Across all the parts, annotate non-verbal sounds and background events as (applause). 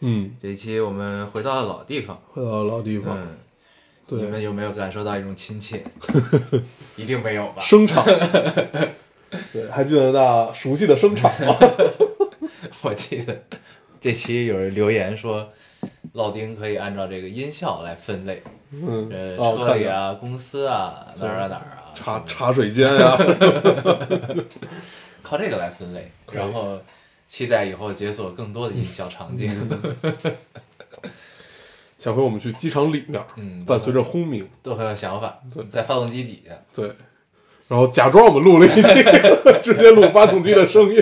嗯，这一期我们回到了老地方，回到老地方，嗯，你们，有没有感受到一种亲切？(laughs) 一定没有吧？声场，(laughs) 对，还记得那熟悉的声场吗？(laughs) 我记得这期有人留言说，老丁可以按照这个音效来分类，嗯，呃，哦，车里啊、公司啊、哪儿啊哪儿啊，茶茶水间呀，靠这个来分类，然后期待以后解锁更多的音效场景。(laughs) 下回我们去机场里面，嗯，伴随着轰鸣，都很有想法对，在发动机底下，对，然后假装我们录了一期，(laughs) 直接录发动机的声音，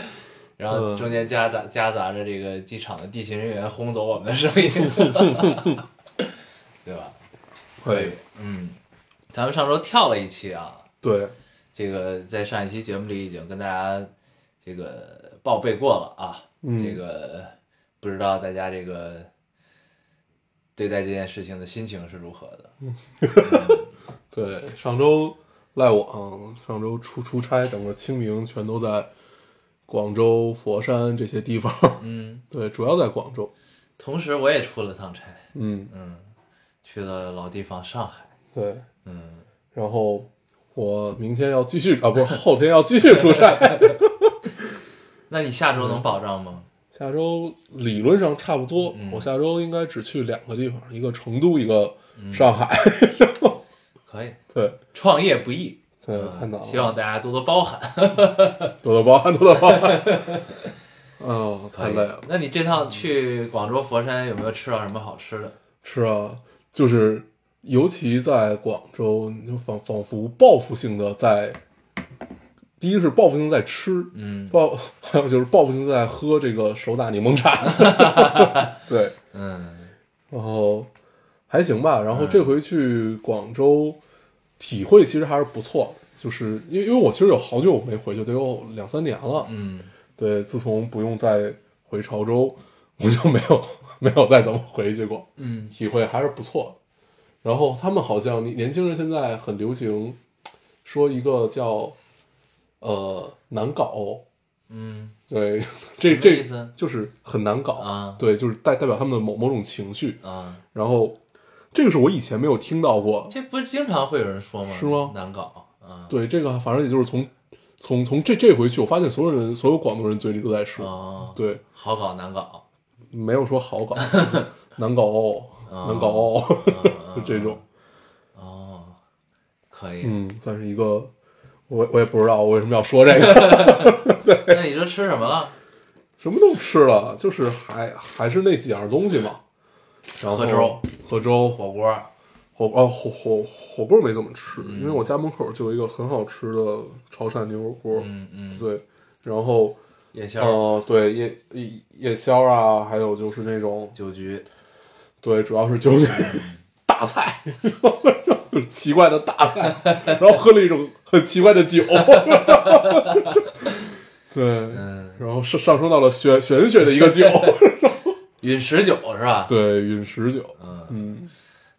(laughs) 然后嗯中间夹杂夹杂着这个机场的地勤人员轰走我们的声音，对吧？可以，嗯，咱们上周跳了一期啊，对，这个在上一期节目里已经跟大家这个报备过了啊，嗯。这个不知道大家这个对待这件事情的心情是如何的？(laughs) 对，上周赖网，上周出出差，整个清明全都在广州、佛山这些地方，嗯，(laughs) 对，主要在广州，同时我也出了趟差，嗯，嗯，去了老地方上海，对，嗯，然后我明天要继续啊，不是后天要继续出差，(laughs) 那你下周能保障吗？下周理论上差不多，嗯我下周应该只去两个地方，一个成都，一个上海。(laughs) 可以，对创业不易，对，嗯太难了，希望大家多多包涵。(laughs) 多多包涵，多多包涵。嗯，太累了。那你这趟去广州、佛山有没有吃到什么好吃的？是啊，就是尤其在广州，你就仿仿佛报复性的在，第一是报复性在吃，嗯报还有就是报复性在喝这个手打柠檬茶。(laughs) 对，嗯然后还行吧。然后这回去广州，体会其实还是不错，就是因为因为我其实有好久没回去，得有两三年了。嗯对，自从不用再回潮州，我就没有 (laughs) 没有再怎么回去过，嗯体会还是不错。然后他们好像年年轻人现在很流行说一个叫呃难搞，嗯对，这这意思就是很难搞啊对，就是代代表他们的某某种情绪。啊，然后这个是我以前没有听到过，这不是经常会有人说吗？是吗难搞啊。对这个，反正也就是从从从这这回去，我发现所有人所有广东人嘴里都在说，哦，对，好搞难搞，没有说好搞，(laughs) 难搞哦，啊难搞哦，啊就 (laughs) 这种，哦，可以。嗯，算是一个，我我也不知道我为什么要说这个，(laughs) 对那你说吃什么了？什么都吃了，就是还还是那几样东西嘛，然后喝粥，喝粥，火锅。火啊火火火锅没怎么吃，嗯因为我家门口就有一个很好吃的潮汕牛肉锅，嗯嗯，对，然后夜宵、呃对夜夜夜宵啊，还有就是那种酒局。对，主要是酒局 (laughs) 大菜，(laughs) 奇怪的大菜，然后喝了一种很奇怪的酒，对，嗯，然后上上升到了玄玄学的一个酒，陨石酒是吧？对，陨石酒，嗯，嗯，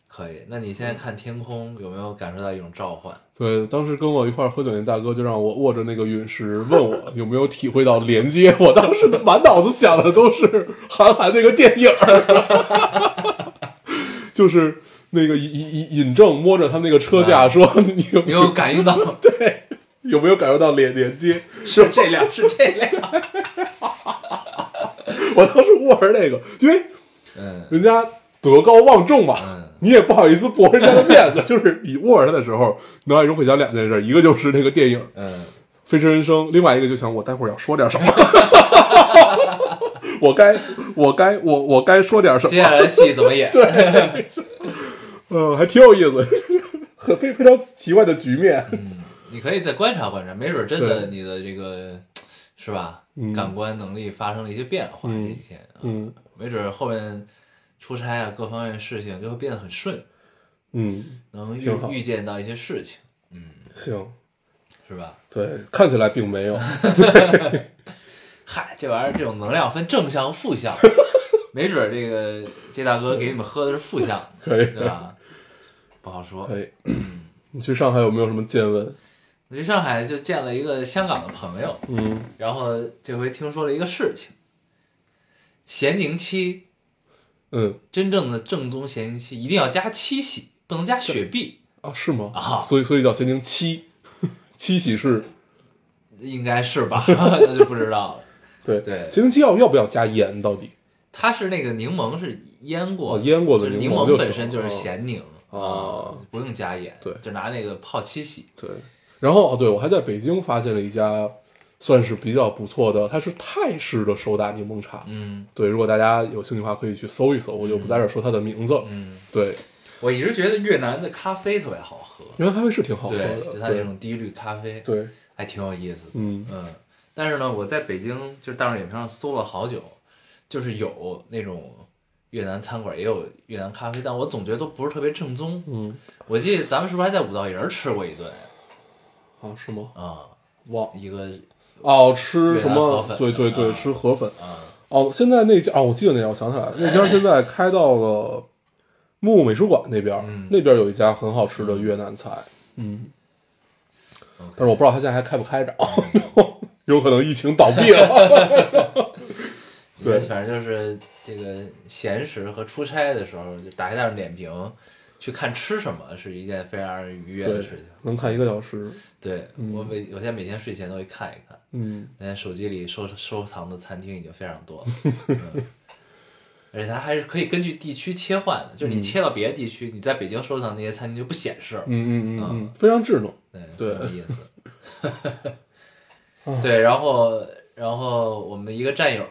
可以。那你现在看天空有没有感受到一种召唤？对，当时跟我一块儿喝酒那大哥就让我握着那个陨石，问我有没有体会到连接。我当时满脑子想的都是韩寒那个电影儿，(laughs) 就是那个尹尹尹正摸着他那个车架说：“你有没有感应到？(laughs) 对有没有感受到连连接是这辆，是这辆。？” (laughs) 我当时握着那个，因为嗯人家德高望重嘛，嗯你也不好意思驳人家的面子，(laughs) 就是你握着它的时候，脑海中会想两件事，一个就是那个电影。嗯，《飞驰人生》，另外一个就想我待会儿要说点什么，我该我该我我该说点什么，接下来戏怎么演？对，嗯，还挺有意思，(laughs) 很非非常奇怪的局面，嗯，你可以再观察观察，没准真的你的这个是吧？嗯感官能力发生了一些变化，这嗯几天，啊嗯，没准后面出差啊各方面事情就会变得很顺，嗯，能预预见到一些事情，嗯行，是吧？对，看起来并没有，(laughs) (laughs) 嗨，这玩意儿这种能量分正向负向，没准儿这个这大哥给你们喝的是负向，可以，对吧？不好说。哎。(clears throat) 你去上海有没有什么见闻？我去上海就见了一个香港的朋友，嗯，然后这回听说了一个事情，咸宁七嗯，真正的正宗咸宁七一定要加七喜，不能加雪碧，啊，是吗？啊所以所以叫咸宁七，七喜是，应该是吧？(laughs) 那就不知道了。(laughs) 对对咸宁七要要不要加盐？到底？它是那个柠檬是腌过的，哦腌过的柠檬本身就是哦咸宁哦啊，不用加盐，对就拿那个泡七喜。对，然后哦，对我还在北京发现了一家算是比较不错的，它是泰式的手打柠檬茶。嗯对，如果大家有兴趣的话，可以去搜一搜，我就不在这儿说它的名字。嗯，对，我一直觉得越南的咖啡特别好喝，越南咖啡是挺好喝，的，就它那种低滤咖啡，对，对还挺有意思的。嗯嗯，但是呢，我在北京就是大众点评上搜了好久，就是有那种越南餐馆，也有越南咖啡，但我总觉得都不是特别正宗。嗯，我记得咱们是不是还在五道营儿吃过一顿？啊，是吗？啊？忘。一个哦，吃什么？河粉。对对对，啊。吃河粉。啊，哦，现在那家哦，我记得那家，我想起来了，(laughs) 那家现在开到了木木美术馆那边，嗯。那边有一家很好吃的越南菜，嗯，但是我不知道他现在还开不开着，(laughs) 有可能疫情倒闭了。(laughs) 对。反正就是这个闲时和出差的时候，就打开大众点评去看吃什么，是一件非常让人愉悦的事情。，能看一个小时，对我每我现在每天睡前都会看一看。嗯，现在手机里收收藏的餐厅已经非常多了，(laughs) 嗯而且它还是可以根据地区切换的，就是你切到别的地区，你在北京收藏那些餐厅就不显示，嗯嗯嗯嗯，非常智能。对，对很有意思。(laughs) (laughs) 对，然后然后我们的一个战友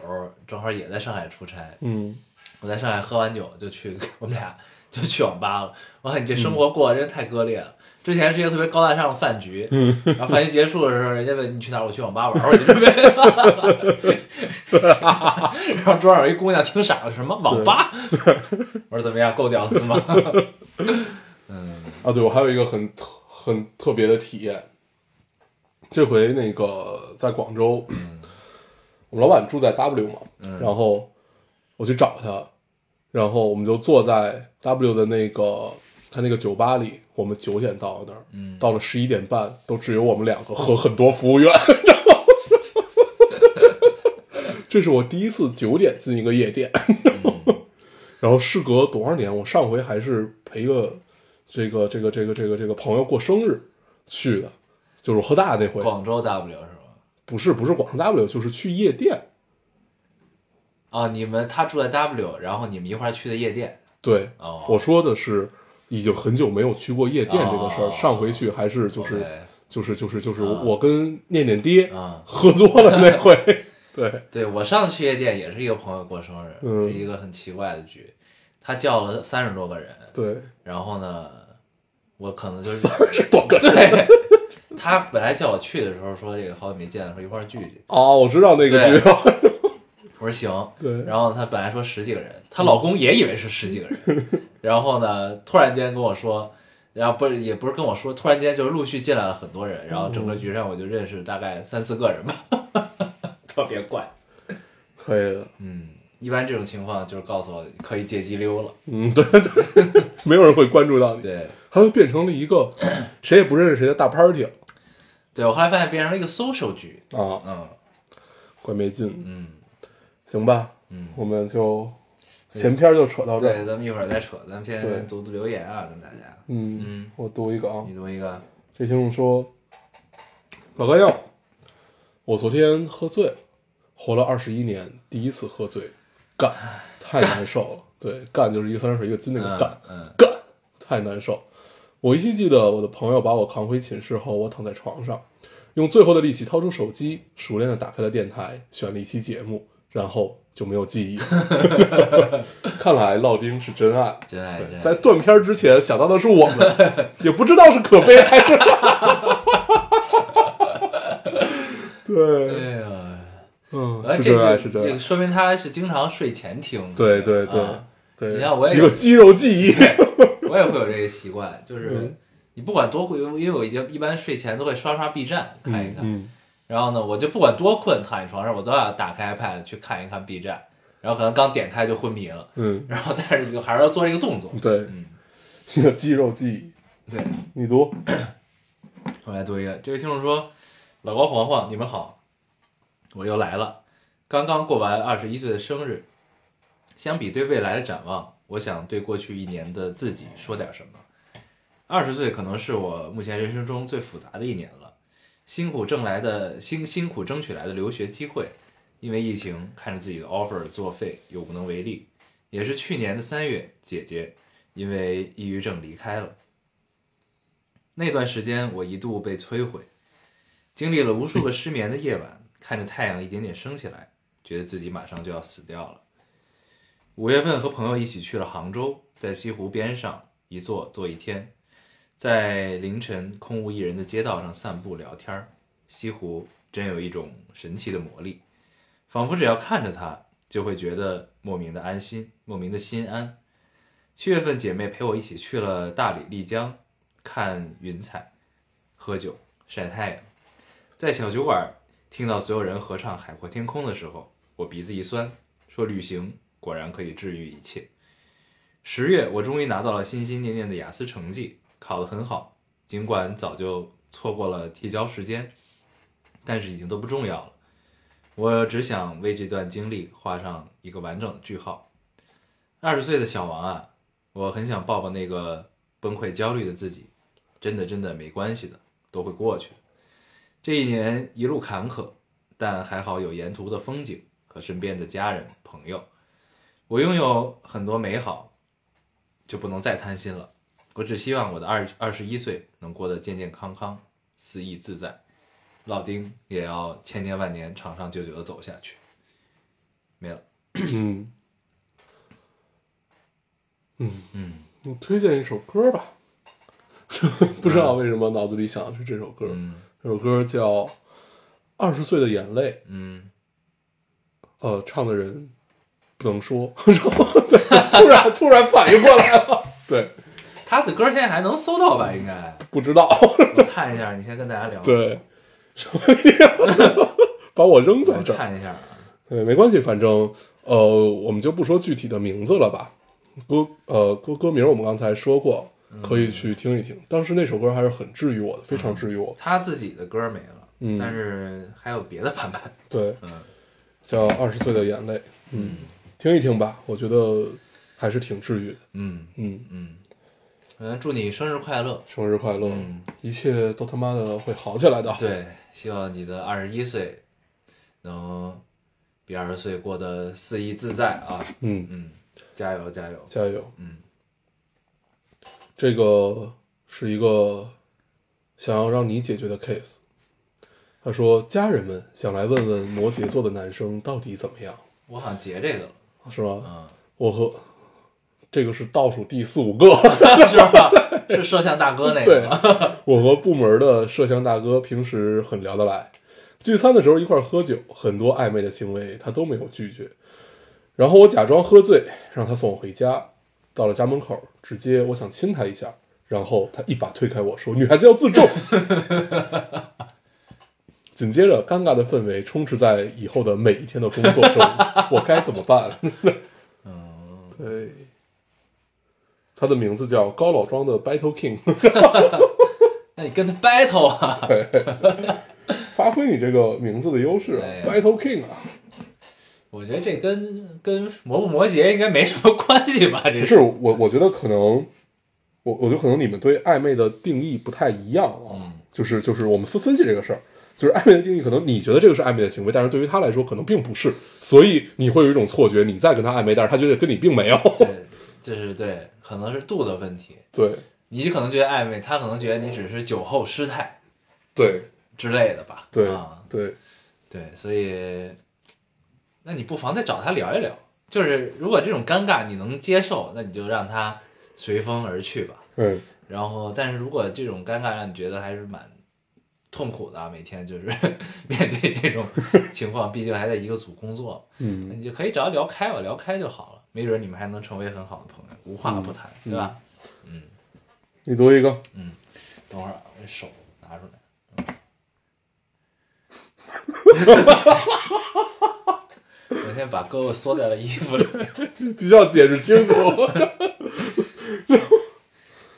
正好也在上海出差，嗯，我在上海喝完酒就去，我们俩 (laughs) 就去网吧了。我看你这生活过得真太割裂了。之前是一个特别高大上的饭局，嗯然后饭局结束的时候，人家问你去哪儿，我去网吧玩会儿去，准备。(laughs) 然后桌上有一姑娘听傻了，什么网吧？(laughs) 我说怎么样，够屌丝吗？嗯啊，对我还有一个很特很特别的体验，这回那个在广州，我们老板住在 W 嘛，然后我去找他，然后我们就坐在 W 的那个他那个酒吧里，我们九点到那儿，嗯到了十一点半都只有我们两个和很多服务员。(laughs) 这是我第一次九点进一个夜店，然后事隔多少年，我上回还是陪个这个这个这个这个这个朋友过生日去的，就是喝大那回，广州 W 是吧？不是不是广州 W，就是去夜店。哦，你们他住在 W，然后你们一块儿去的夜店。对，哦。我说的是已经很久没有去过夜店这个事儿，哦上回去还是就是、OK 就是就是就是啊我跟念念爹啊喝多了那 (laughs) 回，(laughs) 对，对我上次去夜店也是一个朋友过生日，嗯。是一个很奇怪的局，他叫了三十多个人，对，然后呢，我可能就是多个 (laughs) 对，他本来叫我去的时候说这个好久没见了，说一块儿聚聚，哦，我知道那个对剧，(laughs) 我说行，(laughs) 对然后他本来说十几个人，她老公也以为是十几个人，(laughs) 然后呢，突然间跟我说。然后不是也不是跟我说，突然间就陆续进来了很多人，然后整个局上我就认识大概三四个人吧，特别怪。可以的，嗯，一般这种情况就是告诉我可以借机溜了。嗯，对对，没有人会关注到你，对，它就变成了一个谁也不认识谁的大 party 对我后来发现变成了一个 social 局。啊，嗯怪没劲，嗯，行吧，嗯，我们就闲篇就扯到这对，儿，咱们一会儿再扯，咱们先读读留言啊，跟大家。嗯嗯，我读一个啊，你读一个。这听众说：“老干药，我昨天喝醉了，活了二十一年，第一次喝醉，干，太难受了。(laughs) 对，干就是一个三点水一个金那个干，嗯干，太难受。我依稀记得我的朋友把我扛回寝室后，我躺在床上，用最后的力气掏出手机，熟练的打开了电台，选了一期节目，然后就没有记忆了。(laughs) 看来烙丁是真爱。”真爱真爱。在断片儿之前想到的是我们，也不知道是可悲还是。对，哎呀，嗯，是真爱，是这真爱。说明他是经常睡前听。对对对你看我也一个肌肉记忆，(laughs) 我也会有这个习惯，就是嗯你不管多困，因为我已经一般睡前都会刷刷 B 站看一看，嗯，然后呢，我就不管多困，躺在床上我都要打开 iPad 去看一看 B 站，然后可能刚点开就昏迷了，嗯然后但是就还是要做这个动作嗯，，对，嗯，一个肌肉记忆。对，你读，我来读一个，这位听众说：“老高、黄黄，你们好，我又来了。刚刚过完二十一岁的生日，相比对未来的展望，我想对过去一年的自己说点什么。二十岁可能是我目前人生中最复杂的一年了，辛苦挣来的辛辛苦争取来的留学机会，因为疫情看着自己的 offer 作废又无能为力，也是去年的三月，姐姐因为抑郁症离开了。”那段时间，我一度被摧毁，经历了无数个失眠的夜晚，看着太阳一点点升起来，觉得自己马上就要死掉了。五月份和朋友一起去了杭州，在西湖边上一坐坐一天，在凌晨空无一人的街道上散步聊天。西湖真有一种神奇的魔力，仿佛只要看着它，就会觉得莫名的安心，莫名的心安。七月份，姐妹陪我一起去了大理、丽江，看云彩、喝酒、晒太阳。在小酒馆听到所有人合唱《海阔天空》的时候，我鼻子一酸，说旅行果然可以治愈一切。十月，我终于拿到了心心念念的雅思成绩，考得很好。尽管早就错过了提交时间，但是已经都不重要了。我只想为这段经历画上一个完整的句号。二十岁的小王啊，我很想抱抱那个崩溃焦虑的自己，真的真的没关系的，都会过去的。这一年一路坎坷，但还好有沿途的风景和身边的家人朋友。我拥有很多美好，就不能再贪心了。我只希望我的二二十一岁能过得健健康康、肆意自在，老丁也要千年万年、长长久久的走下去。没了，嗯。嗯。嗯，你推荐一首歌吧。(laughs) 不知道为什么脑子里想的是这首歌，嗯。这首歌叫《二十岁的眼泪》，嗯，呃，唱的人不能说，(laughs) 对，突然突然反应过来了，(laughs) 对，他的歌现在还能搜到吧？应该，不知道，我看一下。你先跟大家聊，对，所 (laughs) 以把我扔在我这儿，看一下啊。对，没关系，反正呃，我们就不说具体的名字了吧。歌呃歌歌名我们刚才说过，可以去听一听。当时那首歌还是很治愈我的，非常治愈我。他自己的歌没了，嗯但是还有别的版本。对，嗯叫《二十岁的眼泪》，嗯，听一听吧，我觉得还是挺治愈的。嗯嗯，嗯，嗯，祝你生日快乐。生日快乐，嗯一切都他妈的会好起来的。对，希望你的二十一岁能比二十岁过得肆意自在啊！嗯，嗯，加油加油！加油。嗯，这个是一个想要让你解决的 case。他说：“家人们想来问问摩羯座的男生到底怎么样，我好像截这个了，是吗？嗯，我和这个是倒数第四五个。(laughs) 是吧？是摄像大哥那个对？(laughs) 我和部门的摄像大哥平时很聊得来，聚餐的时候一块喝酒，很多暧昧的行为他都没有拒绝。然后我假装喝醉，让他送我回家。到了家门口，直接我想亲他一下，然后他一把推开我说：“女孩子要自重。” (laughs) 紧接着，尴尬的氛围充斥在以后的每一天的工作中，我该怎么办？嗯，(laughs) 对，他的名字叫高老庄的 Battle King。(laughs) 那你跟他 battle 啊？(laughs) 发挥你这个名字的优势啊哎，Battle King 啊，我觉得这跟跟摩不摩羯应该没什么关系吧？这不是我，我觉得可能，我我觉得可能你们对暧昧的定义不太一样啊，嗯就是就是我们分分析这个事儿，就是暧昧的定义，可能你觉得这个是暧昧的行为，但是对于他来说可能并不是，所以你会有一种错觉，你在跟他暧昧，但是他觉得跟你并没有，对，这是对，可能是度的问题。对你可能觉得暧昧，他可能觉得你只是酒后失态对之类的吧？对啊，对，对，所以，那你不妨再找他聊一聊。就是如果这种尴尬你能接受，那你就让他随风而去吧。嗯然后，但是如果这种尴尬让你觉得还是蛮痛苦的啊，每天就是 (laughs) 面对这种情况，毕竟还在一个组工作，嗯你就可以找他聊开吧，聊开就好了。没准你们还能成为很好的朋友，无话不谈，嗯对吧？嗯你读一个，嗯等会儿啊，这手拿出来。哈哈哈我先把胳膊缩在了衣服里。必须要解释清楚。(laughs)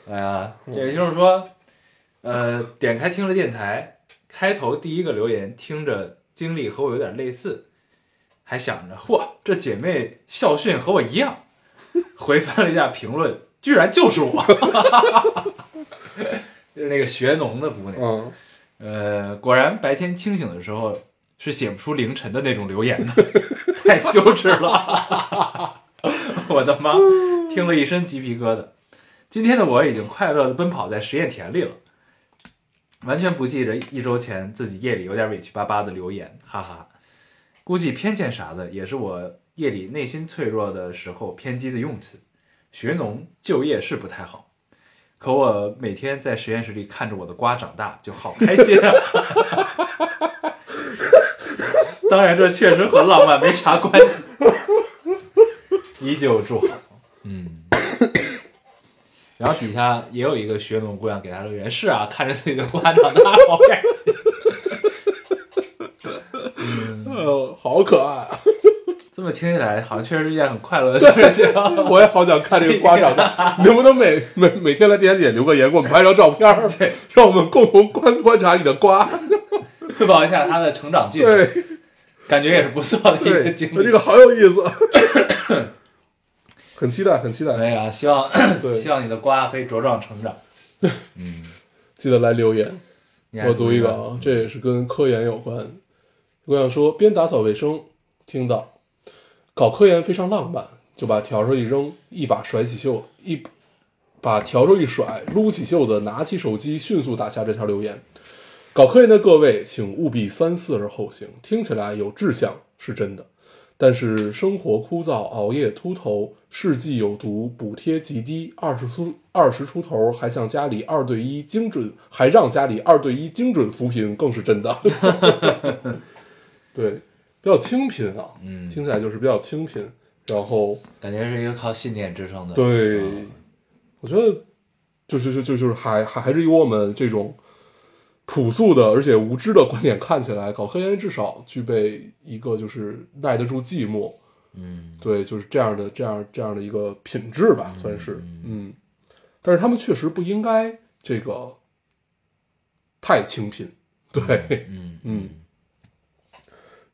哎呀，这位听众说，呃，点开听了电台，开头第一个留言听着经历和我有点类似，还想着，嚯，这姐妹校训和我一样。回翻了一下评论，居然就是我，(laughs) 就是那个学农的姑娘。嗯，呃，果然白天清醒的时候是写不出凌晨的那种留言的，太羞耻了！(laughs) 我的妈，听了一身鸡皮疙瘩。今天的我已经快乐的奔跑在实验田里了，完全不记着一周前自己夜里有点委屈巴巴的留言，哈哈。估计偏见啥的也是我夜里内心脆弱的时候偏激的用词。学农就业是不太好，可我每天在实验室里看着我的瓜长大，就好开心啊！(laughs) 当然，这确实和浪漫没啥关系。依旧祝好，嗯。然后底下也有一个学农姑娘给他留言：“是啊，看着自己的瓜长大，好开心。呃，好可爱啊！(laughs) ”这么听起来，好像确实是一件很快乐的事情。(laughs) 我也好想看这个瓜长大，(laughs) 能不能每每每天来电台点留个言，给我们拍张照片儿，对，让我们共同观观察你的瓜。汇报一下他的成长进程，对感觉也是不错的一个对，经历。这个好有意思，很期待，很期待。哎呀，希望对 (coughs) 希望你的瓜可以茁壮成长。(laughs) 嗯，记得来留言。我读一个个啊，这也是跟科研有关。我想说，边打扫卫生，听到搞科研非常浪漫，就把笤帚一扔，一把甩起袖，一把笤帚一甩，撸起袖子，拿起手机，迅速打下这条留言。搞科研的各位，请务必三思而后行。听起来有志向是真的，但是生活枯燥，熬夜秃头，试剂有毒，补贴极低，二十出二十出头还向家里二对一精准，还让家里二对一精准扶贫，更是真的。(laughs) 对，比较清贫啊，嗯听起来就是比较清贫。然后，感觉是一个靠信念支撑的。对，嗯我觉得就是就就就是还还还是以我们这种朴素的而且无知的观点看起来，搞科研至少具备一个就是耐得住寂寞，嗯，对，就是这样的这样这样的一个品质吧，算是，嗯，但是他们确实不应该这个太清贫，对，嗯 (laughs) 嗯，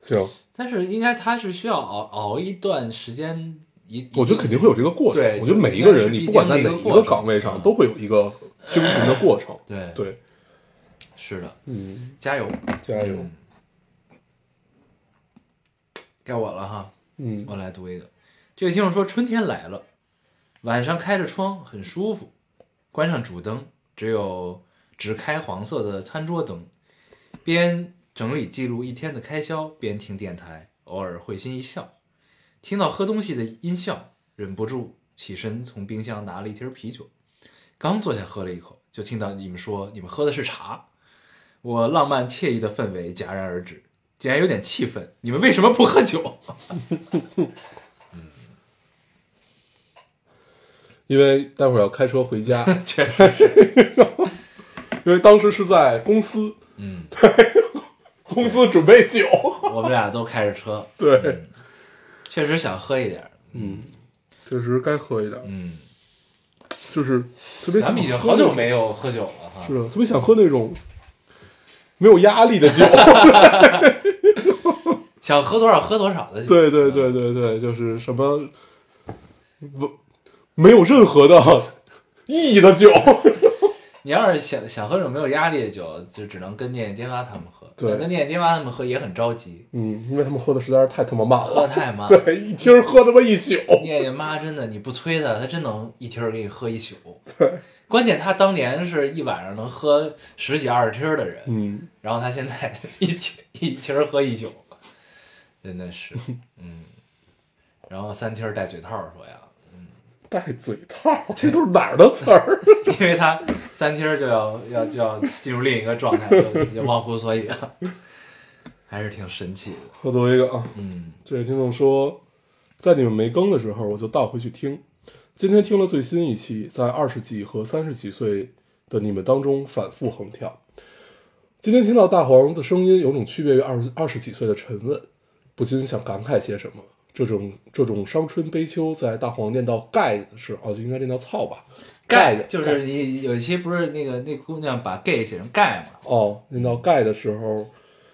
行，但是应该他是需要熬熬一段时间，一我觉得肯定会有这个过程，对我觉得每一个人，你不管在哪一个岗位上，嗯都会有一个清贫的过程，对。对，是的，嗯，加油。加油，嗯。该我了哈，嗯。我来读一个。这位听众说春天来了，晚上开着窗很舒服，关上主灯，只有只开黄色的餐桌灯，边整理记录一天的开销，边听电台，偶尔会心一笑，听到喝东西的音效，忍不住起身从冰箱拿了一瓶啤酒，刚坐下喝了一口，就听到你们说你们喝的是茶，我浪漫惬意的氛围戛然而止，竟然有点气愤，你们为什么不喝酒？(laughs) 因为待会儿要开车回家，(laughs) 确实是，因为当时是在公司，嗯，对公司准备酒，我们俩都开着车，对，嗯确实想喝一点，嗯，确实该喝一点，嗯，就是特别想咱们已经好久没有喝酒了哈，是的，特别想喝那种没有压力的酒，(laughs) 想喝多少喝多少的酒，对对对对对，就是什么不没有任何的意义的酒，(laughs) 你要是想想喝这种没有压力的酒，就只能跟念念爹妈他们喝，对。但跟念念爹妈他们喝也很着急，嗯，因为他们喝的实在是太他妈慢了。喝，太慢，(laughs) 对，一听喝他妈一宿，念念妈真的，你不催他，他真能一听给你喝一宿。关键他当年是一晚上能喝十几二十听儿的人，嗯，然后他现在 (laughs) 一听一听儿喝一宿，真的是，(laughs) 嗯。然后三听儿戴嘴套儿说呀，嗯戴嘴套，这都是哪儿的词儿？(laughs) 因为他三听儿就要要就要进入另一个状态，就就忘乎所以了，还是挺神奇的。我读一个啊，嗯这位听众说，在你们没更的时候，我就倒回去听。今天听了最新一期，在二十几和三十几岁的你们当中反复横跳。今天听到大黄的声音，有种区别于二十二十几岁的沉稳，不禁想感慨些什么。这种这种伤春悲秋，在大黄念到盖的时候，哦，就应该念到操吧，盖的就是你有一期不是那个那姑娘把 gay 写成盖嘛？哦，念到盖的时候，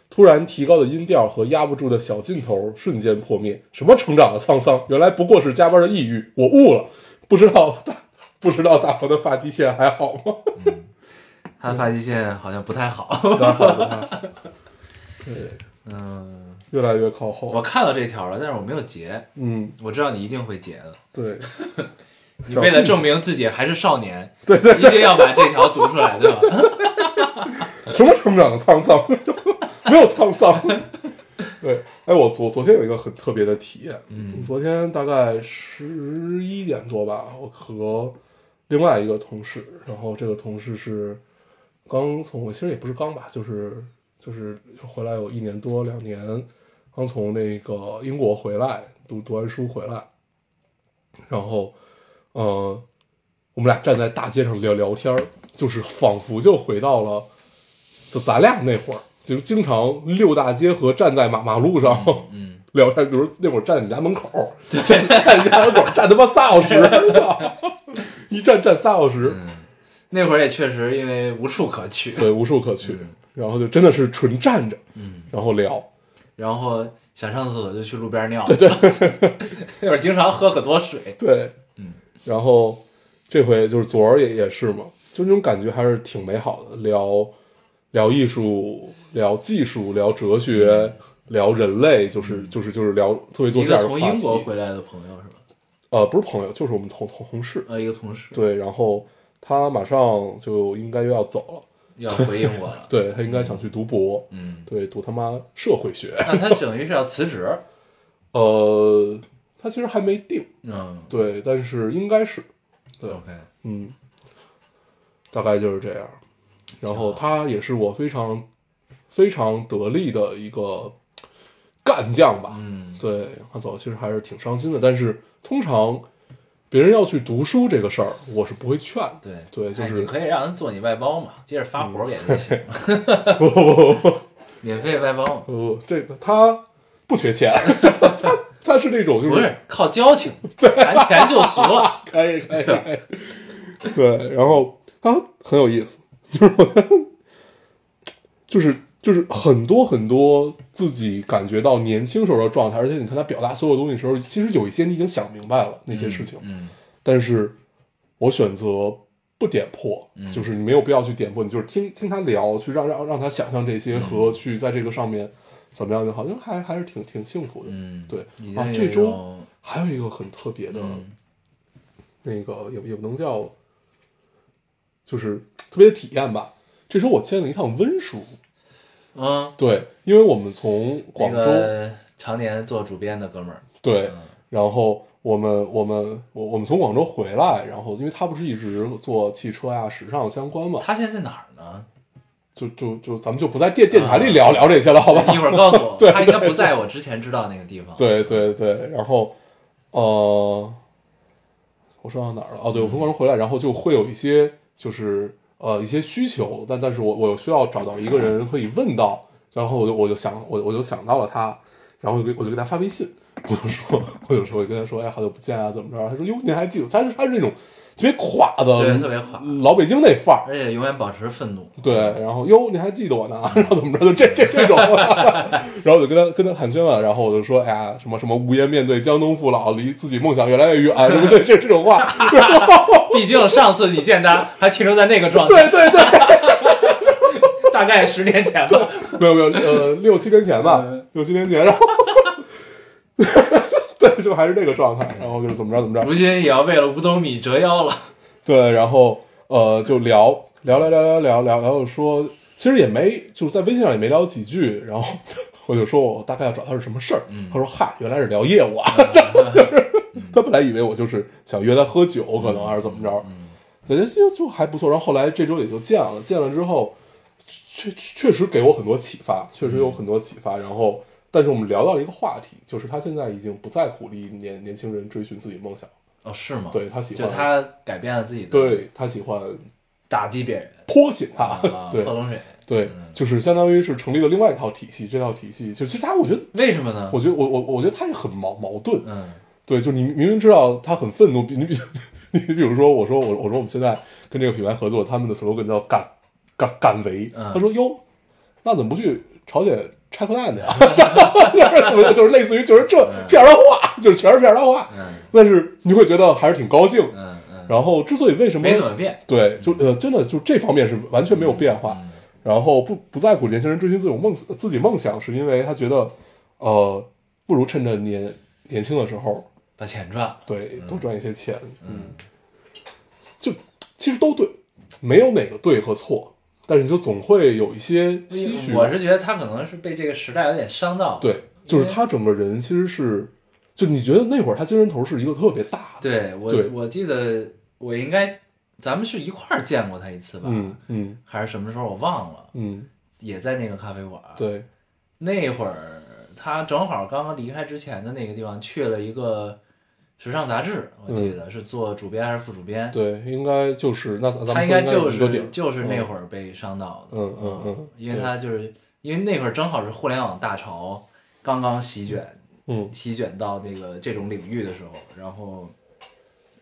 突然提高的音调和压不住的小劲头瞬间破灭。什么成长的沧桑，原来不过是加班的抑郁。我悟了，不知道大不知道大黄的发际线还好吗？她发际线好像不太好。对，嗯，越来越靠后。我看到这条了，但是我没有截。嗯，我知道你一定会截的。对，(laughs) 你为了证明自己还是少年，(laughs) 对对一定要把这条读出来，对吧？(laughs) 什么成长的沧桑，没有沧桑。(laughs) 对，哎，我昨昨天有一个很特别的体验，嗯。昨天大概十一点多吧，我和另外一个同事，然后这个同事是刚从，我其实也不是刚吧，就是就是回来有一年多两年，刚从那个英国回来，读读完书回来，然后，呃，我们俩站在大街上聊聊天儿，就是仿佛就回到了，就咱俩那会儿，就经常溜大街和站在马马路上，嗯，(laughs) 聊天，比如那会儿站在你家门口，(laughs) 站在你家门口站他妈仨小时，(laughs) 一站站仨小时，那会儿也确实因为无处可去，对，无处可去，然后就真的是纯站着，嗯，然后聊，然后想上厕所就去路边尿，对对，那会儿经常喝可多水，对，嗯，然后这回就是昨儿也也是嘛，就那种感觉还是挺美好的，聊聊艺术，聊技术，聊哲学，聊人类，就是就是就是聊特别多一个这样的话题。从英国回来的朋友是吧？呃，不是朋友，就是我们同同同事。呃，一个同事对，然后他马上就应该又要走了，要回英国了，(laughs) 对他应该想去读博，嗯，对，读他妈社会学。那他等于是要辞职，呃，他其实还没定，嗯对，但是应该是，对，，OK，嗯，大概就是这样。然后他也是我非常非常得力的一个干将吧，嗯，对他走其实还是挺伤心的。但是通常别人要去读书这个事儿，我是不会劝。对对，就是哎你可以让人做你外包嘛，接着发活给他就行，(laughs) 不不不不 (laughs) 免费外包嘛，不，这个他不缺钱，(laughs) 他他是那种就是不是靠交情，谈钱就俗了，可以可以可以，对，然后他很有意思，(laughs) 就是我 (tsk) 就是就是很多很多自己感觉到年轻时候的状态，而且你看他表达所有东西的时候，其实有一些你已经想明白了那些事情，嗯。但是我选择不点破，嗯。就是你没有必要去点破，你就是听听他聊，去让让让他想象这些嗯。和去在这个上面怎么样就好，像还还是挺挺幸福的。嗯，对啊这周还有一个很特别的，嗯。那个也也不能叫，就是特别的体验吧。这时候我签了一趟温书，嗯，对，因为我们从广那州，个常年做主编的哥们儿，对，嗯然后我们我们我我们从广州回来，然后因为他不是一直做汽车呀、时尚相关嘛，他现在在哪儿呢？就就就咱们就不在电电台里聊聊这些了，好吧？一会儿告诉我，(laughs) 对他应该不在我之前知道那个地方。对对对，然后呃，我说到哪儿了？哦，对，我从广州回来，然后就会有一些就是呃一些需求，但但是我我需要找到一个人可以问到，然后我就我就想我我就想到了他，然后我就给我就给他发微信，我就说我有时候会跟他说，哎，好久不见啊，怎么着？他说哟，你还记得？他是他是那种别垮的，对特别垮老北京那范儿，而且永远保持愤怒。对，然后哟，你还记得我呢？(laughs) 然后怎么着？就这这这种，(laughs) 然后我就跟他跟他寒暄了，然后我就说，哎呀，什么什么无颜面对江东父老，离自己梦想越来越远，对不对？这这种话，(laughs) 毕竟上次你见他还停留在那个状态，对对对，大概十年前吧。没有没有，呃，六七年前吧，六七年前，然后，对，就还是这个状态，然后就是怎么着怎么着，如今也要为了五斗米折腰了。(laughs) 对，然后呃，就聊聊聊聊聊聊聊，然后说，其实也没就是在微信上也没聊几句，然后我就说我大概要找他是什么事儿，他说嗨，原来是聊业务啊，就是他本来以为我就是想约他喝酒，可能还是怎么着，感觉就就还不错。然后后来这周也就见了，见了之后，确确实给我很多启发，确实有很多启发。然后但是我们聊到了一个话题，就是他现在已经不再鼓励年年轻人追寻自己梦想，哦，是吗？对他喜欢，就他改变了自己的，对他喜欢打击别人，(laughs) 泼醒他，啊，对泼冷水，对，就是相当于是成立了另外一套体系，这套体系就其实他我觉得，为什么呢？我觉得我我我觉得他也很矛矛盾，嗯对，就你明明知道他很愤怒，你比 (laughs) 你比如说，我说我我说我们现在跟这个品牌合作，他们的 slogan 叫敢敢敢为，嗯他说哟，那怎么不去朝鲜拆核弹去啊？就 (laughs) 是就是类似于就是这片儿的话，就是全是片儿的话，嗯但是你会觉得还是挺高兴。嗯嗯，然后之所以为什么没怎么变，对，就呃真的就这方面是完全没有变化。嗯然后不不在乎年轻人追寻自己梦自己梦想，是因为他觉得呃不如趁着年年轻的时候。把钱赚，对，多赚一些钱，嗯，就其实都对，没有哪个对和错，但是就总会有一些唏嘘。我是觉得他可能是被这个时代有点伤到，对，就是他整个人其实是，就你觉得那会儿他精神头是一个特别大的，对我对。我记得我应该咱们是一块儿见过他一次吧，嗯嗯。还是什么时候我忘了，嗯，也在那个咖啡馆，，对，那会儿他正好刚刚离开之前的那个地方去了一个时尚杂志，我记得是做主编还是副主编，嗯对，应该就是那他们应该就是就是那，会儿被伤到的，嗯嗯嗯因为他就是因为那会儿正好是互联网大潮刚刚席卷，嗯席卷到那个这种领域的时候，然后，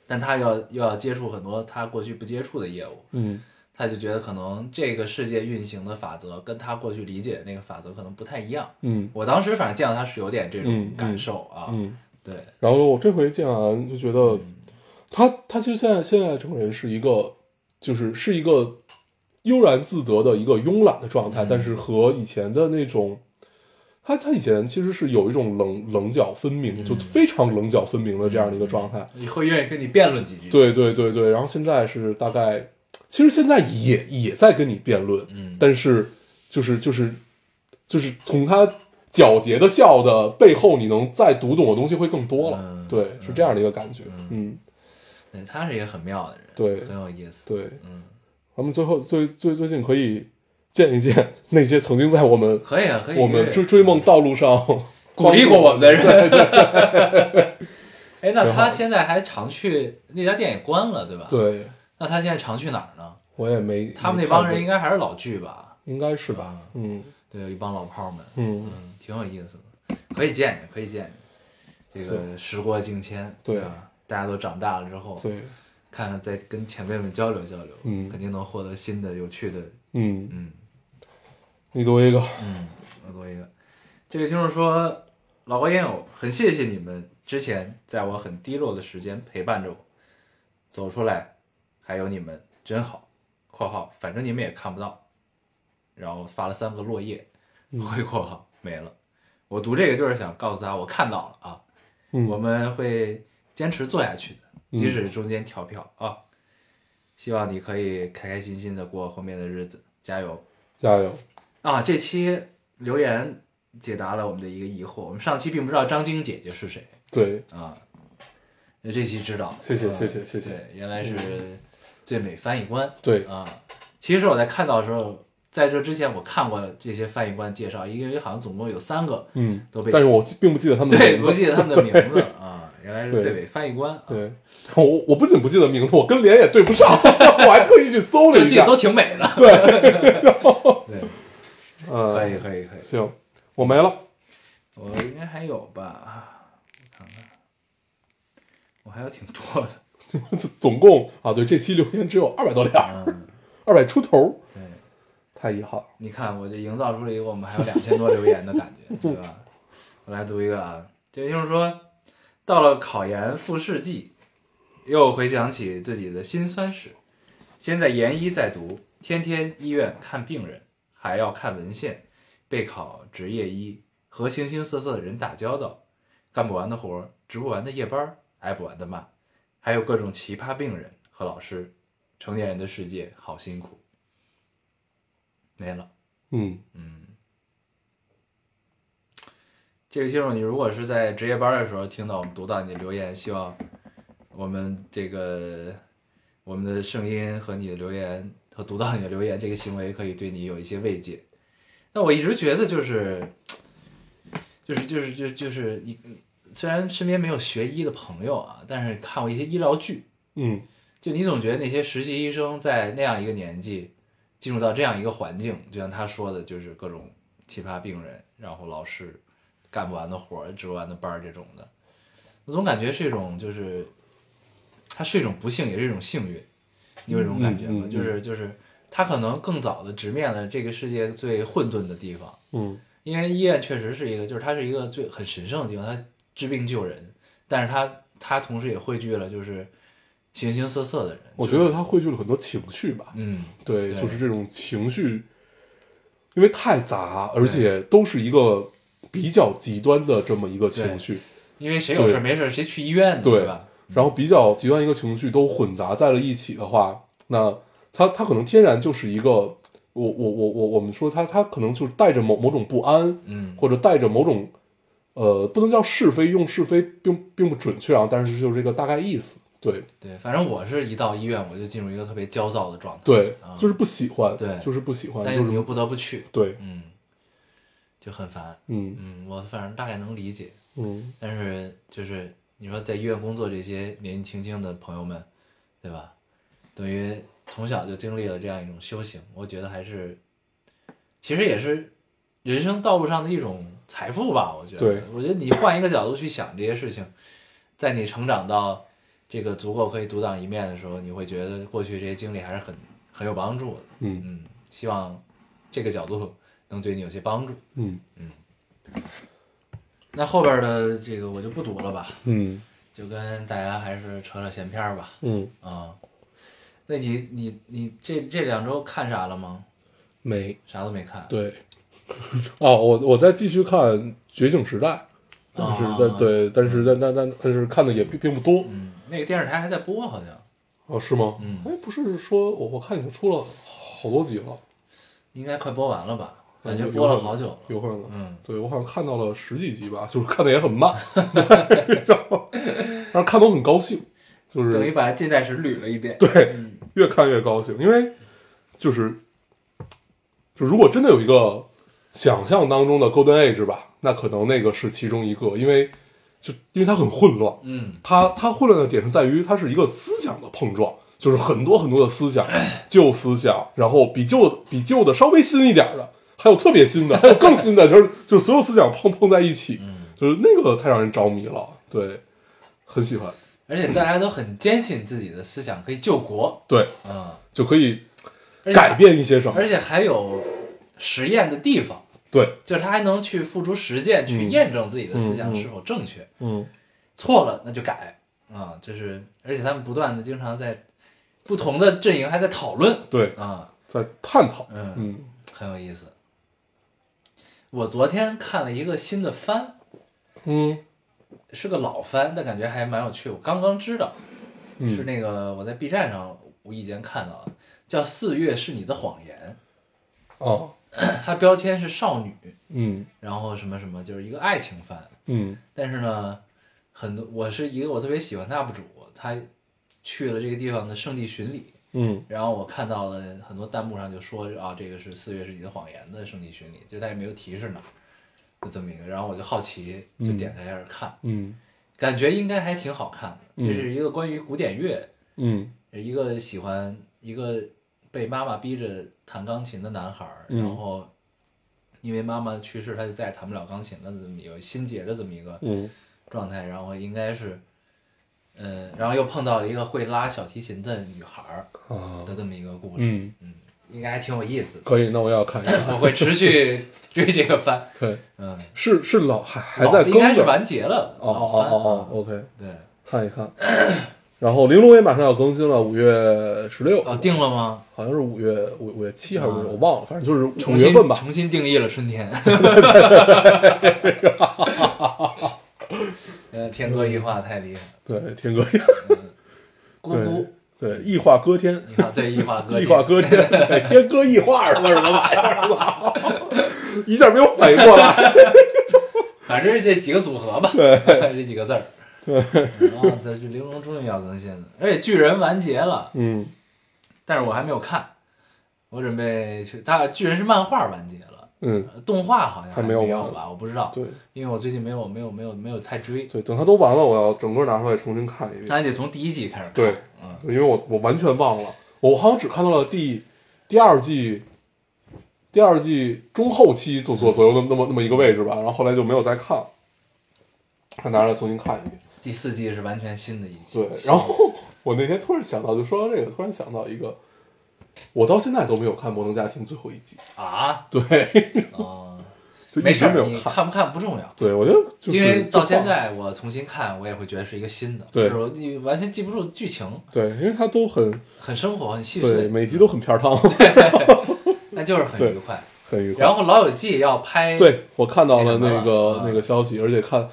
但他要又要接触很多他过去不接触的业务，嗯。他就觉得可能这个世界运行的法则跟他过去理解的那个法则可能不太一样。嗯。我当时反正见到他是有点这种嗯。感受啊，嗯，对，然后我这回见完就觉得嗯。他他其实现在现在整个人是一个，就是是一个悠然自得的一个慵懒的状态，嗯。但是和以前的那种，他他以前其实是有一种棱棱角分明，嗯。就非常棱角分明的这样的一个状态。以后愿意跟你辩论几句。，对对对对，然后现在是大概，其实现在也也在跟你辩论，嗯，但是就是就是就是从他皎洁的笑的背后，你能再读懂的东西会更多了。嗯对，是这样的一个感觉。嗯，对，他是一个很妙的人，对很有意思。对，嗯，咱们最后最最最近可以见一见那些曾经在我们可以啊，可以。我们追追梦道路上 (laughs) 鼓励过我们的人 (laughs) 哎，那他现在还常去那家店也关了，对吧？。对，那他现在常去哪儿呢？我也没他们那帮人应该该还是老剧吧？应该是吧？嗯对，有一帮老炮儿们，嗯，嗯，挺有意思的，可以见见，可以见见。这个时过境迁，对啊，大家都长大了之后，对，看看再跟前辈们交流交流，嗯肯定能获得新的有趣的，嗯，嗯你读一个，嗯，我多一个。这位听众说，老高烟友，很谢谢你们之前在我很低落的时间陪伴着我，走出来，还有你们真好。（括号反正你们也看不到。）然后发了三个落叶，回括号没了。我读这个就是想告诉他，我看到了啊，嗯，我们会坚持做下去的，嗯即使中间跳票啊。希望你可以开开心心的过后面的日子，加油！加油，啊，这期留言解答了我们的一个疑惑。我们上期并不知道张晶姐姐是谁对，啊，那这期知道，谢谢啊谢谢谢谢对，原来是最美翻译官对，啊。其实我在看到的时候，在这之前我看过这些翻译官介绍，因为好像总共有三个嗯都被，但是我并不记得他们的对名字，不记得他们的名字啊，原来是对最美翻译官啊，对，我我不仅不记得名字，我跟脸也对不上，(laughs) 我还特意去搜了一下这都，挺美的，对，(laughs) 对，嗯，可以可以可以，行，我没了，我应该还有吧，我看看，我还有挺多的。(laughs) 总共啊，对，这期留言只有二百多条，嗯，二百出头，对，太遗憾了。你看，我就营造出了一个我们还有两千多留言的感觉，对吧？我来读一个啊，这就是说，到了考研复试季，又回想起自己的辛酸史。现在研一在读，天天医院看病人，还要看文献，备考执业医，和形形色色的人打交道，干不完的活，值不完的夜班，挨不完的骂，还有各种奇葩病人和老师。成年人的世界好辛苦。没了。嗯嗯，这位听众，你如果是在值夜班的时候听到我们读到你的留言，希望我们这个我们的声音和你的留言和读到你的留言这个行为可以对你有一些慰藉。那我一直觉得就是，就是就是就就是你你虽然身边没有学医的朋友啊，但是看过一些医疗剧，嗯就你总觉得那些实习医生在那样一个年纪进入到这样一个环境，就像他说的，就是各种奇葩病人，然后老师干不完的活儿、值不完的班儿这种的，我总感觉是一种就是，它是一种不幸，也是一种幸运，你有这种感觉吗？嗯嗯嗯就是就是他可能更早的直面了这个世界最混沌的地方，嗯。因为医院确实是一个，就是它是一个最很神圣的地方，它治病救人，但是它它同时也汇聚了就是形形色色的人。我觉得他汇聚了很多情绪吧。嗯，对，对就是这种情绪，因为太杂，而且都是一个比较极端的这么一个情绪，因为谁有事儿没事儿谁去医院呢，对吧？然后比较极端一个情绪都混杂在了一起的话，那他他可能天然就是一个，我我我我我们说他他可能就是带着某某种不安，嗯，或者带着某种呃不能叫是非，用是非并并不准确啊，但是就是这个大概意思，对对，反正我是一到医院我就进入一个特别焦躁的状态，对啊，就是不喜欢，对就是不喜欢，但是你又不得不去，对，嗯，就很烦，嗯嗯，我反正大概能理解，嗯但是就是你说在医院工作这些年纪轻轻的朋友们，对吧？等于从小就经历了这样一种修行，我觉得还是，其实也是人生道路上的一种财富吧。我觉得，对我觉得你换一个角度去想这些事情，在你成长到这个足够可以独当一面的时候，你会觉得过去这些经历还是很很有帮助的。嗯嗯，希望这个角度能对你有些帮助。嗯嗯那后边的这个我就不读了吧。嗯就跟大家还是扯扯闲篇儿吧。嗯，啊、那你你你这这两周看啥了吗？没啥都没看。对，(laughs) 哦，我我在继续看《觉醒时代》，但是啊但对，但是但但但但是看的也并并不多。嗯，那个电视台还在播，好像哦，是吗？嗯哎，不是说我我看已经出了好多集了，应该快播完了吧？感觉播了好久了。有可能。嗯，对我好像看到了十几集吧，就是看的也很慢，(laughs) 然后然后看的我很高兴，就是等于把近代史捋了一遍。对，嗯越看越高兴，因为就是就如果真的有一个想象当中的 Golden Age 吧，那可能那个是其中一个，因为就因为它很混乱，嗯。它它混乱的点是在于它是一个思想的碰撞，就是很多很多的思想，旧思想，然后比旧比旧的稍微新一点的，还有特别新的，还 (laughs) 有更新的，就是就是所有思想碰碰在一起，嗯，就是那个太让人着迷了，对，很喜欢，而且大家都很坚信自己的思想可以救国。对，嗯，就可以改，变一些什么。而，且还有实验的地方，对，就是他还能去付出实践，去嗯。验证自己的思想是否正确。嗯。错了那就改。啊，就是而且他们不断的经常在不同的阵营还在讨论。对，啊，在探讨，嗯，嗯。很有意思。我昨天看了一个新的番，嗯。是个老番，但感觉还蛮有趣。我刚刚知道，嗯，是那个我在 B 站上无意间看到的，叫《四月是你的谎言。哦，》，它标签是少女，嗯。然后什么什么，就是一个爱情番。嗯。但是呢，很多我是一个我特别喜欢的 UP 主，他去了这个地方的圣地巡礼，嗯。然后我看到了很多弹幕上就说啊，这个是四月是你的谎言的圣地巡礼，就他也没有提示哪，就这么一个，然后我就好奇，就点开开始看，嗯。感觉应该还挺好看的。嗯。这是一个关于古典乐，嗯。一个喜欢一个被妈妈逼着弹钢琴的男孩儿，嗯。然后因为妈妈去世，他就再也弹不了钢琴了，这么一个心结的这么一个嗯。状态，然后应该是，呃，然后又碰到了一个会拉小提琴的女孩儿啊的这么一个故事，嗯，应该还挺有意思的。可以，那我要看一看。(laughs) 我会持续 (laughs) 追这个番，对，嗯，是是老还还在更应该是完结了，哦哦哦哦，OK，对，看一看。(coughs) 然后玲珑也马上要更新了，五月十六，啊，定了吗？好像是五月五五月七还是五月，啊我忘了，反正就是五月份吧。重新定义了春天。(laughs) 呃，天歌一化太厉害，对，天歌，(laughs) 咕咕，对，异化歌天，一化对一化歌，异化歌天，天歌异化什么什么玩意儿？操 (laughs) 一下没有反应过来。反正是这几个组合吧，对，这几个字儿。对，啊，这这玲珑终于要更新了，而且巨人完结了，嗯。但是我还没有看，我准备去。它巨人是漫画完结了，嗯，呃动画好像还没有吧？我不知道，对。因为我最近没有没有没有没有太追，对，等它都完了，我要整个拿出来重新看一遍。那还得从第一季开始看。对，嗯，因为我我完全忘了，我好像只看到了第第二季，第二季中后期左左左右那么那么那么一个位置吧，然后后来就没有再看，还拿出来重新看一遍。第四季是完全新的一季。对，然后 (laughs) 我那天突然想到，就说到这个，突然想到一个，我到现在都没有看《摩登家庭》最后一季，啊，(laughs) 对，啊，(laughs) 就没事儿，一直没有你看不看不重要。对，我觉得就是因为到现在我重新看，我也会觉得是一个新的，对就是我你完全记不住剧情，对，因为它都很很生活，很细对，碎，每集都很片儿汤，对那就是很对愉快。很愉快。然后《老友记》要拍，对我看到了那个那个啊那个消息，而且看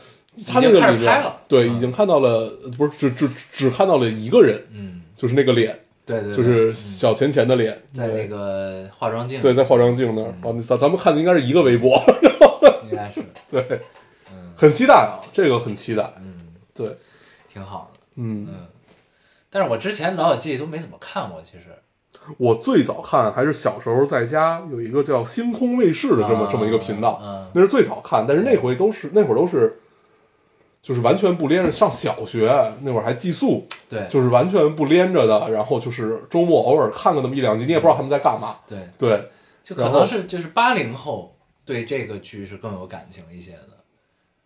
他那个里面对，嗯。已经看到了，不是只只只看到了一个人，嗯，就是那个脸，对对，对。就是小钱钱的脸，在那个化妆镜，对，在化妆镜那儿。哦，咱咱们看的应该是一个微博，应该是，(laughs) 对，嗯。很期待啊，这个很期待，嗯，对，挺好的。嗯，嗯，但是我之前《老友记》都没怎么看过，其实。我最早看还是小时候在家有一个叫星空卫视的这么啊。这么一个频道，嗯那是最早看，但是那回都是那会儿都是。就是完全不连着上小学那会儿还寄宿，对就是完全不连着的，然后就是周末偶尔看个那么一两集，你也不知道他们在干嘛。对，对，就可能是就是八零后对这个剧是更有感情一些的。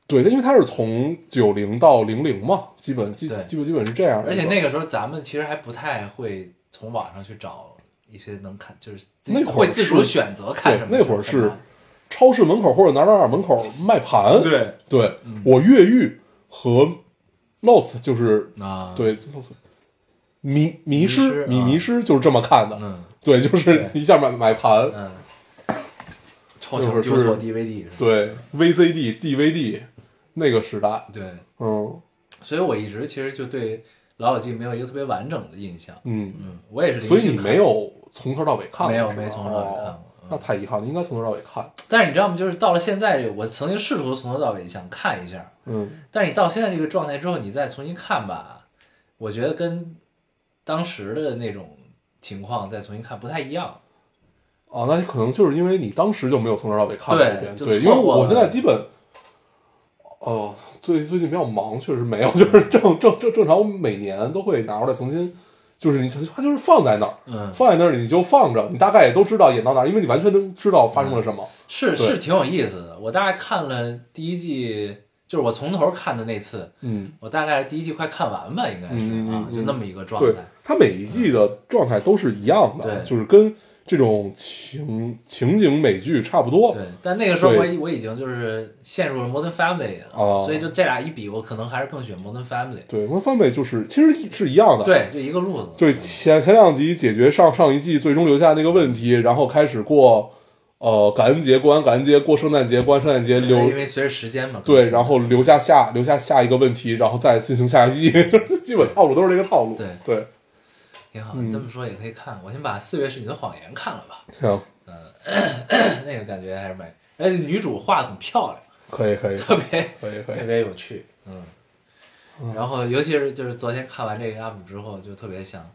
对，因为他是从九零到零零嘛，基本基对基本基本是这样的。而且那个时候咱们其实还不太会从网上去找一些能看，就是自己那会儿会自主选择看什么。那会儿是超市门口或者哪儿哪儿哪儿门口卖盘。对对嗯我越狱和 Lost 就是啊，，对 Lost 迷迷迷失迷迷失就是这么看的。嗯 (laughs) 对，就是一下买买盘，嗯，(laughs) 超强丢错是 DVD？对 VCD、DVD 那个时代，对，嗯所以我一直其实就对《老友记》没有一个特别完整的印象。嗯，嗯，我也是所以你没有从头到尾看过，没有没从头到尾看那太遗憾了，应该从头到尾看。但是你知道吗？就是到了现在，我曾经试图从头到尾想看一下，嗯，但是你到现在这个状态之后，你再重新看吧，我觉得跟当时的那种情况再重新看不太一样。啊，那可能就是因为你当时就没有从头到尾看一遍，对，因为我现在基本，哦、最最近比较忙，确实没有，(laughs) 就是正正正正常，我每年都会拿出来重新，就是你它就是放在那儿，嗯，放在那儿你就放着，你大概也都知道演到哪儿，因为你完全能知道发生了什么。对是是挺有意思的。我大概看了第一季，就是我从头看的那次，嗯，我大概是第一季快看完吧，应该是、啊，就那么一个状态。，它每一季的状态都是一样的，对就是跟这种情情景美剧差不多。对，但那个时候我已我已经就是陷入了 Modern Family 了，哦所以就这俩一比，我可能还是更喜欢 Modern Family。对，，Modern Family 就是其实是一样的。对，就一个路子。对，前前两集解决上上一季最终留下那个问题，然后开始过呃感恩节，过完感恩节过圣诞节，过完圣诞节留因为随着时间嘛。对，然后留下下留下下一个问题，然后再进行下一季，(laughs) 基本套路都是这个套路。对对，挺好。你这么说也可以看，我先把《四月是你的谎言》看了吧，行，嗯那个感觉还是蛮，而且女主画的很漂亮，可以可以特别可以可以特，别有趣，嗯。然后尤其是就是昨天看完这个 UP 之后，就特别想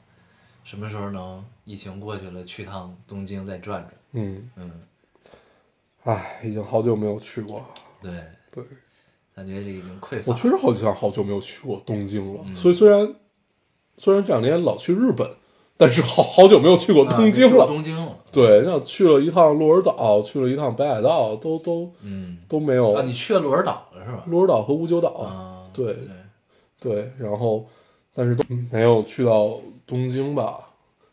什么时候能疫情过去了，去趟东京再转转，嗯，嗯，唉，已经好久没有去过了。对，对，感觉这已经匮乏。我确实好像好久没有去过东京了，嗯所以虽然虽然这两年老去日本，但是好好久没有去过东京了。东京了，对，像去了一趟鹿儿岛，去了一趟北海道，都都嗯，都没有。啊，你去了鹿儿岛了是吧？鹿儿岛和五九岛，啊，对对，对，然后但是都没有去到东京吧。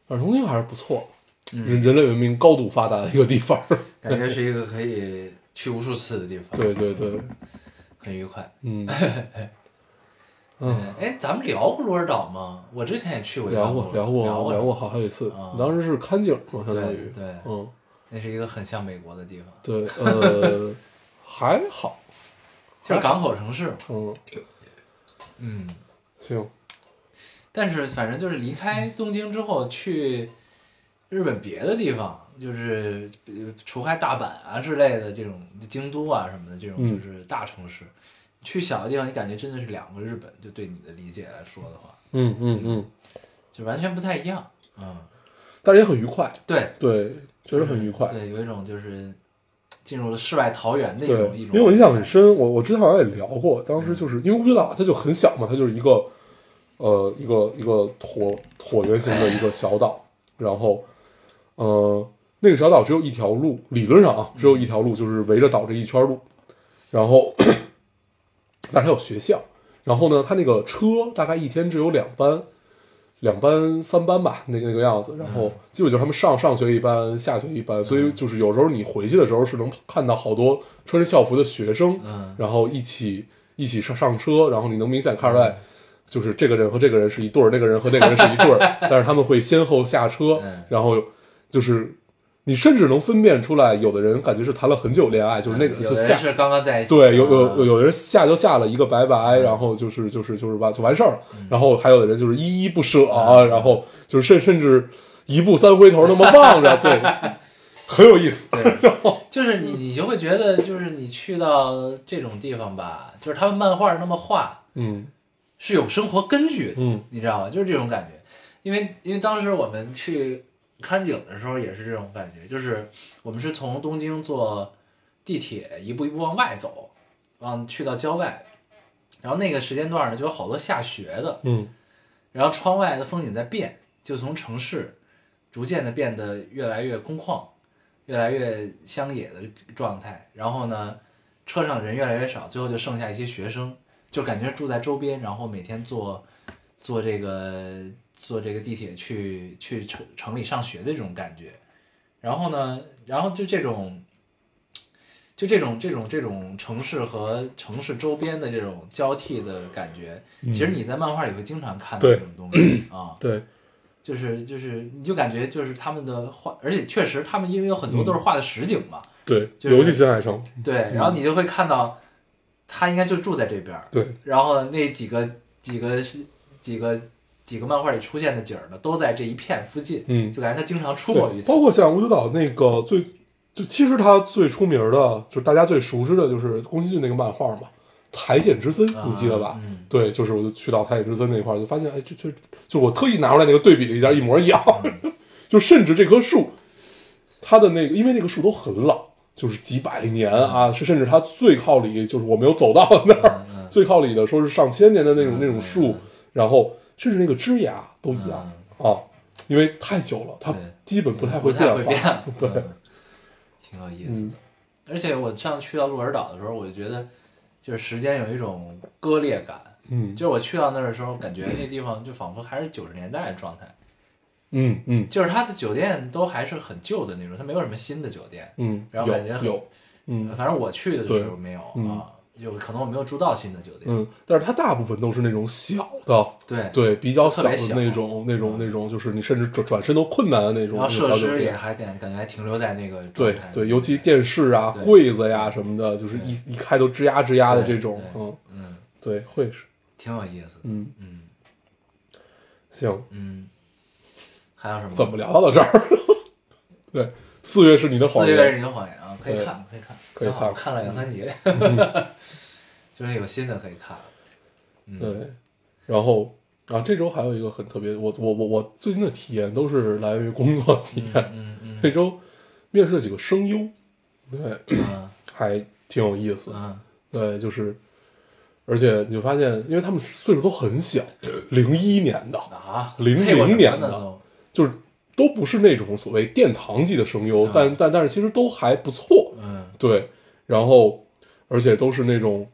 但是东京还是不错，嗯人人类文明高度发达的一个地方。(laughs) 感觉是一个可以去无数次的地方，对对对，很愉快。嗯，(laughs) 嗯，哎，咱们聊过鹿儿岛吗？我之前也去过一聊过，聊，过聊过。聊聊过好好几次。啊，当时是看景嘛，相当于，对，嗯，那是一个很像美国的地方，对，呃，(laughs) 还好，就是港口城市。嗯，嗯，行，但是反正就是离开东京之后，去日本别的地方，就是呃除开大阪啊之类的这种京都啊什么的这种嗯。就是大城市，去小的地方，你感觉真的是两个日本，就对你的理解来说的话，嗯嗯嗯，就完全不太一样。嗯，但是也很愉快，对，对，确实很愉快，对，有一种就是进入了世外桃源的一种，一种。因为我印象很深，我我之前好像也聊过，当时就是因为乌吉岛它就很小嘛，它就是一个呃一个一个椭椭圆形的一个小岛，然后呃那个小岛只有一条路，理论上啊只有一条路，就是围着岛这一圈路，然后 (clears throat) 但是它有学校，然后呢，它那个车大概一天只有两班。两班三班吧，那个那个样子，然后基本就是他们上上学一班，下学一班，所以就是有时候你回去的时候是能看到好多穿着校服的学生，嗯然后一起一起上上车，然后你能明显看出来，就是这个人和这个人是一对儿，那个人和那个人是一对儿，(laughs) 但是他们会先后下车嗯，然后就是你甚至能分辨出来，有的人感觉是谈了很久恋爱，就是那个就下有的人是刚刚在一起，对，有有有的人下就下了一个拜拜，嗯。然后就是就是就是完就完事儿了，然后还有的人就是依依不舍，嗯。然后就是甚甚至一步三回头那么望着，对，很有意思。(laughs) 对，就是你你就会觉得，就是你去到这种地方吧，就是他们漫画那么画嗯。是有生活根据的，嗯。你知道吗？就是这种感觉，因为因为当时我们去看景的时候也是这种感觉，就是我们是从东京坐地铁一步一步往外走，往去到郊外，然后那个时间段呢就有好多下雪的，嗯然后窗外的风景在变，就从城市逐渐的变得越来越空旷，越来越乡野的状态。然后呢，车上人越来越少，最后就剩下一些学生，就感觉住在周边，然后每天坐坐这个坐这个地铁去去城城里上学的这种感觉。然后呢，然后就这种。就这种这种这种城市和城市周边的这种交替的感觉，其实你在漫画里会经常看到这种东西啊，(clears throat) 对，就是就是你就感觉就是他们的画，而且确实他们因为有很多都是画的实景嘛，对，就是尤其新海诚，对，然后你就会看到他应该就住在这边儿，对，然后那几个几个是几个几个漫画里出现的景儿呢，都在这一片附近，嗯，就感觉他经常出没于包，括像乌吉岛那个最，就其实他最出名的，就是大家最熟知的，就是宫崎骏那个漫画嘛，《苔藓之森》，你记得吧？嗯对，就是我就去到苔藓之森那块儿，就发现，哎，这这，就我特意拿出来那个对比了一下，一模一样。嗯 (laughs) 就甚至这棵树，它的那个，因为那个树都很老，就是几百年啊，是甚至它最靠里，就是我没有走到那儿，最靠里的说是上千年的那种、那种嗯树，然后甚至那个枝芽都一样、啊，因为太久了，它对基本不太会变化。，对，嗯挺有意思的嗯。而且我上次去到鹿儿岛的时候，我就觉得就是时间有一种割裂感，嗯就是我去到那儿的时候，感觉那地方就仿佛还是九十年代的状态，嗯嗯就是它的酒店都还是很旧的那种，它没有什么新的酒店。嗯，然后感觉很有有，嗯反正我去的时候没有嗯啊，有可能我没有住到新的酒店。嗯，但是它大部分都是那种小的，对，对，比较小的那种那种嗯那种，就是你甚至转转身都困难的那种设施也。还感感觉还停留在那个状对态。对，尤其电视啊、柜子呀什么的，就是一一开都吱呀吱呀的这种，嗯，嗯，对，会是，挺有意思的。嗯，嗯行，嗯，还有什么？怎么聊到这儿？(laughs) 对，四月是你的谎言四月是，你的谎言啊，可以看，可以看，可以看看了两三集，(laughs) 就是有新的可以看。嗯，对，然后啊，这周还有一个很特别，我我我我最近的体验都是来源于工作体验。嗯嗯这周面试了几个声优，对，嗯 (clears throat) 还挺有意思。嗯对，就是，而且你就发现，因为他们岁数都很小，零一年的，啊，零零年的就是都不是那种所谓殿堂级的声优，啊但但但是其实都还不错。嗯对，然后而且都是那种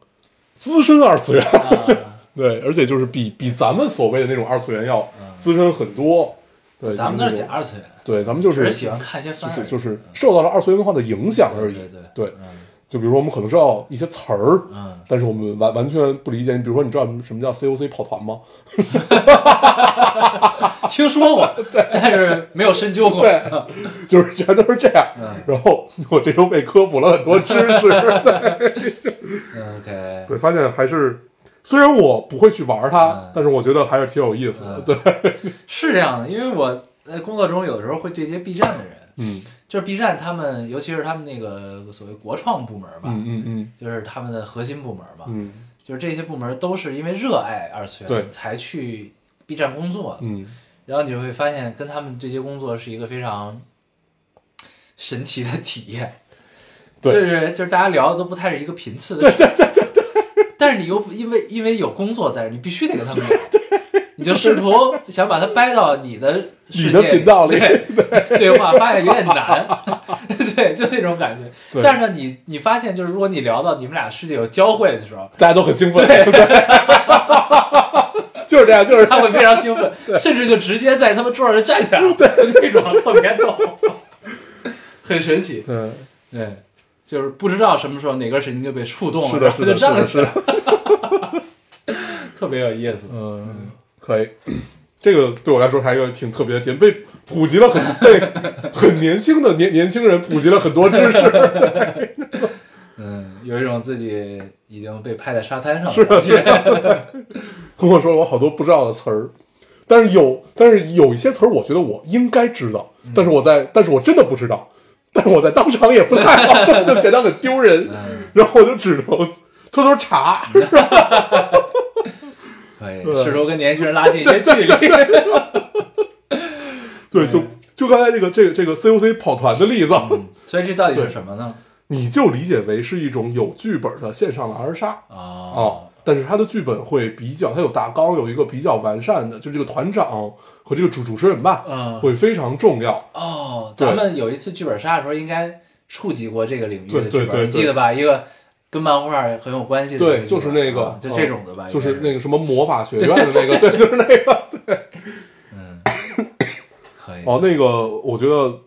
资深二次元，啊 (laughs) 对，而且就是比比咱们所谓的那种二次元要资深很多。对，咱们那就是那种假二次元，对，咱们就是只是喜欢看一些就番而已，是就是受到了二次元文化的影响而已。对对对，嗯就比如说我们可能知道一些词儿，嗯，但是我们完完全不理解。你比如说，你知道什么叫 COC 跑团吗？(laughs) 听说过，(laughs) 但是没有深究过。对，就是全都是这样。嗯然后我这周被科普了很多知识，(laughs) 对嗯，OK，对，发现还是虽然我不会去玩它，嗯但是我觉得还是挺有意思的。嗯对，是这样的，因为我在工作中有的时候会对接 B 站的人，嗯就是 B 站他们，尤其是他们那个所谓国创部门吧，嗯嗯嗯。就是他们的核心部门嘛，嗯。就是这些部门都是因为热爱二次对。元才去 B 站工作的，嗯。然后你就会发现跟他们对接工作是一个非常神奇的体验，(laughs) 对。就是就是大家聊的都不太是一个频次的事，对对对对但是你又因为因为有工作在这，你必须得跟他们聊，你就试图想把它掰到你的世界频道里对对 (laughs) 话，发现有点难，对，就那种感觉。(laughs) 但是呢，你你发现就是如果你聊到你们俩世界有交汇的时候，大家都很兴奋，对，就是这样，就是 (laughs) 他会非常兴奋，甚至就直接在他们桌上就站起来了，对，那种特别逗，很神奇。嗯，对，就是不知道什么时候哪根神经就被触动了，然后是的，就站了起来，特别有意思。嗯，可以。(clears throat) 这个对我来说还是一个挺特别的点，被普及了很被很年轻的年年轻人普及了很多知识。(laughs) 嗯，有一种自己已经被拍在沙滩上的是的感觉。(laughs) 跟我说了我好多不知道的词儿，但是有，但是有一些词儿，我觉得我应该知道，但是我在，但是我真的不知道，但是我在当场也不太好，(laughs) 就显得很丢人，嗯，然后我就只能偷偷查。可以对试图跟年轻人拉近 (laughs) 一些距离。对，(laughs) 就就刚才这个这个这个 COC 跑团的例子，嗯所以这到底是什么呢？你就理解为是一种有剧本的线上狼人杀。啊啊，但是它的剧本会比较，它有大纲，有一个比较完善的，就这个团长和这个主主持人吧，嗯。会非常重要。哦，咱们有一次剧本杀的时候，应该触及过这个领域的剧本，对对对。你记得吧？一个跟漫画很有关系的对，就是那个啊，就这种的吧，就是那个什么魔法学院的那个，对，就是那个。对嗯，可以哦，那个我觉得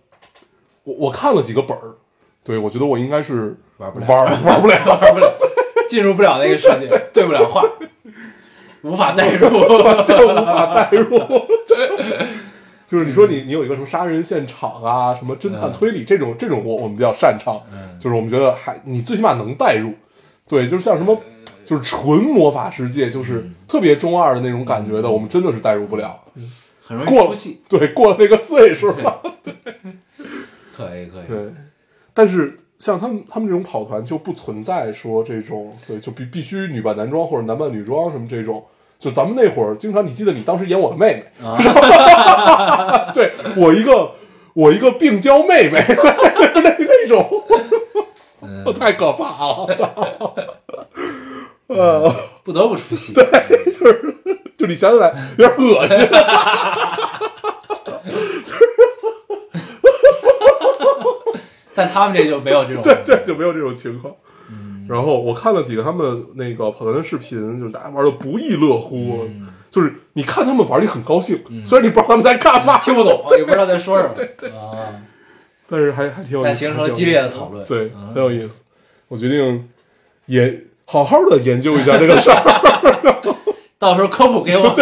我我看了几个本儿，对我觉得我应该是玩不了玩玩不了，(laughs) 玩不了，进入不了那个世界，对不了话，无法代入，就 (laughs) 无法代入。(laughs) 就是你说你你有一个什么杀人现场啊，什么侦探推理这种这种我我们比较擅长，嗯就是我们觉得还你最起码能代入，对，就是像什么就是纯魔法世界，就是特别中二的那种感觉的，我们真的是代入不了。很容易过了。对，过了那个岁数了，对 (laughs) 可以可以，对。但是像他们他们这种跑团就不存在说这种对，就必必须女扮男装或者男扮女装什么这种。就咱们那会儿，经常你记得你当时演我的妹妹，啊 (laughs) 对我一个我一个病娇妹妹，(laughs) 那那种，嗯，(laughs) 太可怕了，操！呃，不得不出戏。对就你想起来有点恶心，但他们这就没有这种，对对，就没有这种情况。然后我看了几个他们那个跑团的视频，就是大家玩的不亦乐乎，嗯就是你看他们玩，你很高兴，虽然你不知道他们在干嘛，听不懂，也不知道在说什么。对对啊，但是还还挺有意思，但形成了激烈的讨论对，嗯很有意思。我决定研好好的研究一下这个事儿。(laughs) 到时候科普给我。(laughs)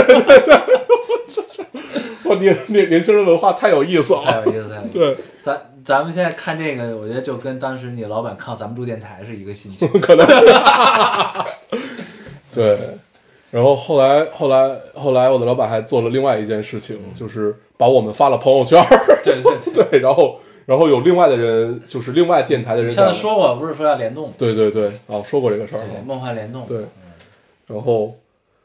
哇，年年年轻人文化太有意思了。太有意思，太有意思。对，咱咱们现在看这个，我觉得就跟当时你老板看咱们录电台是一个心情。(laughs) 可能是。对，然后后来后来后来，我的老板还做了另外一件事情，就是把我们发了朋友圈。对对对，对，(laughs) 然后然后有另外的人，就是另外电台的人上次说过，不是说要联动吗？对对对，哦，说过这个事儿？梦幻联动。对，然后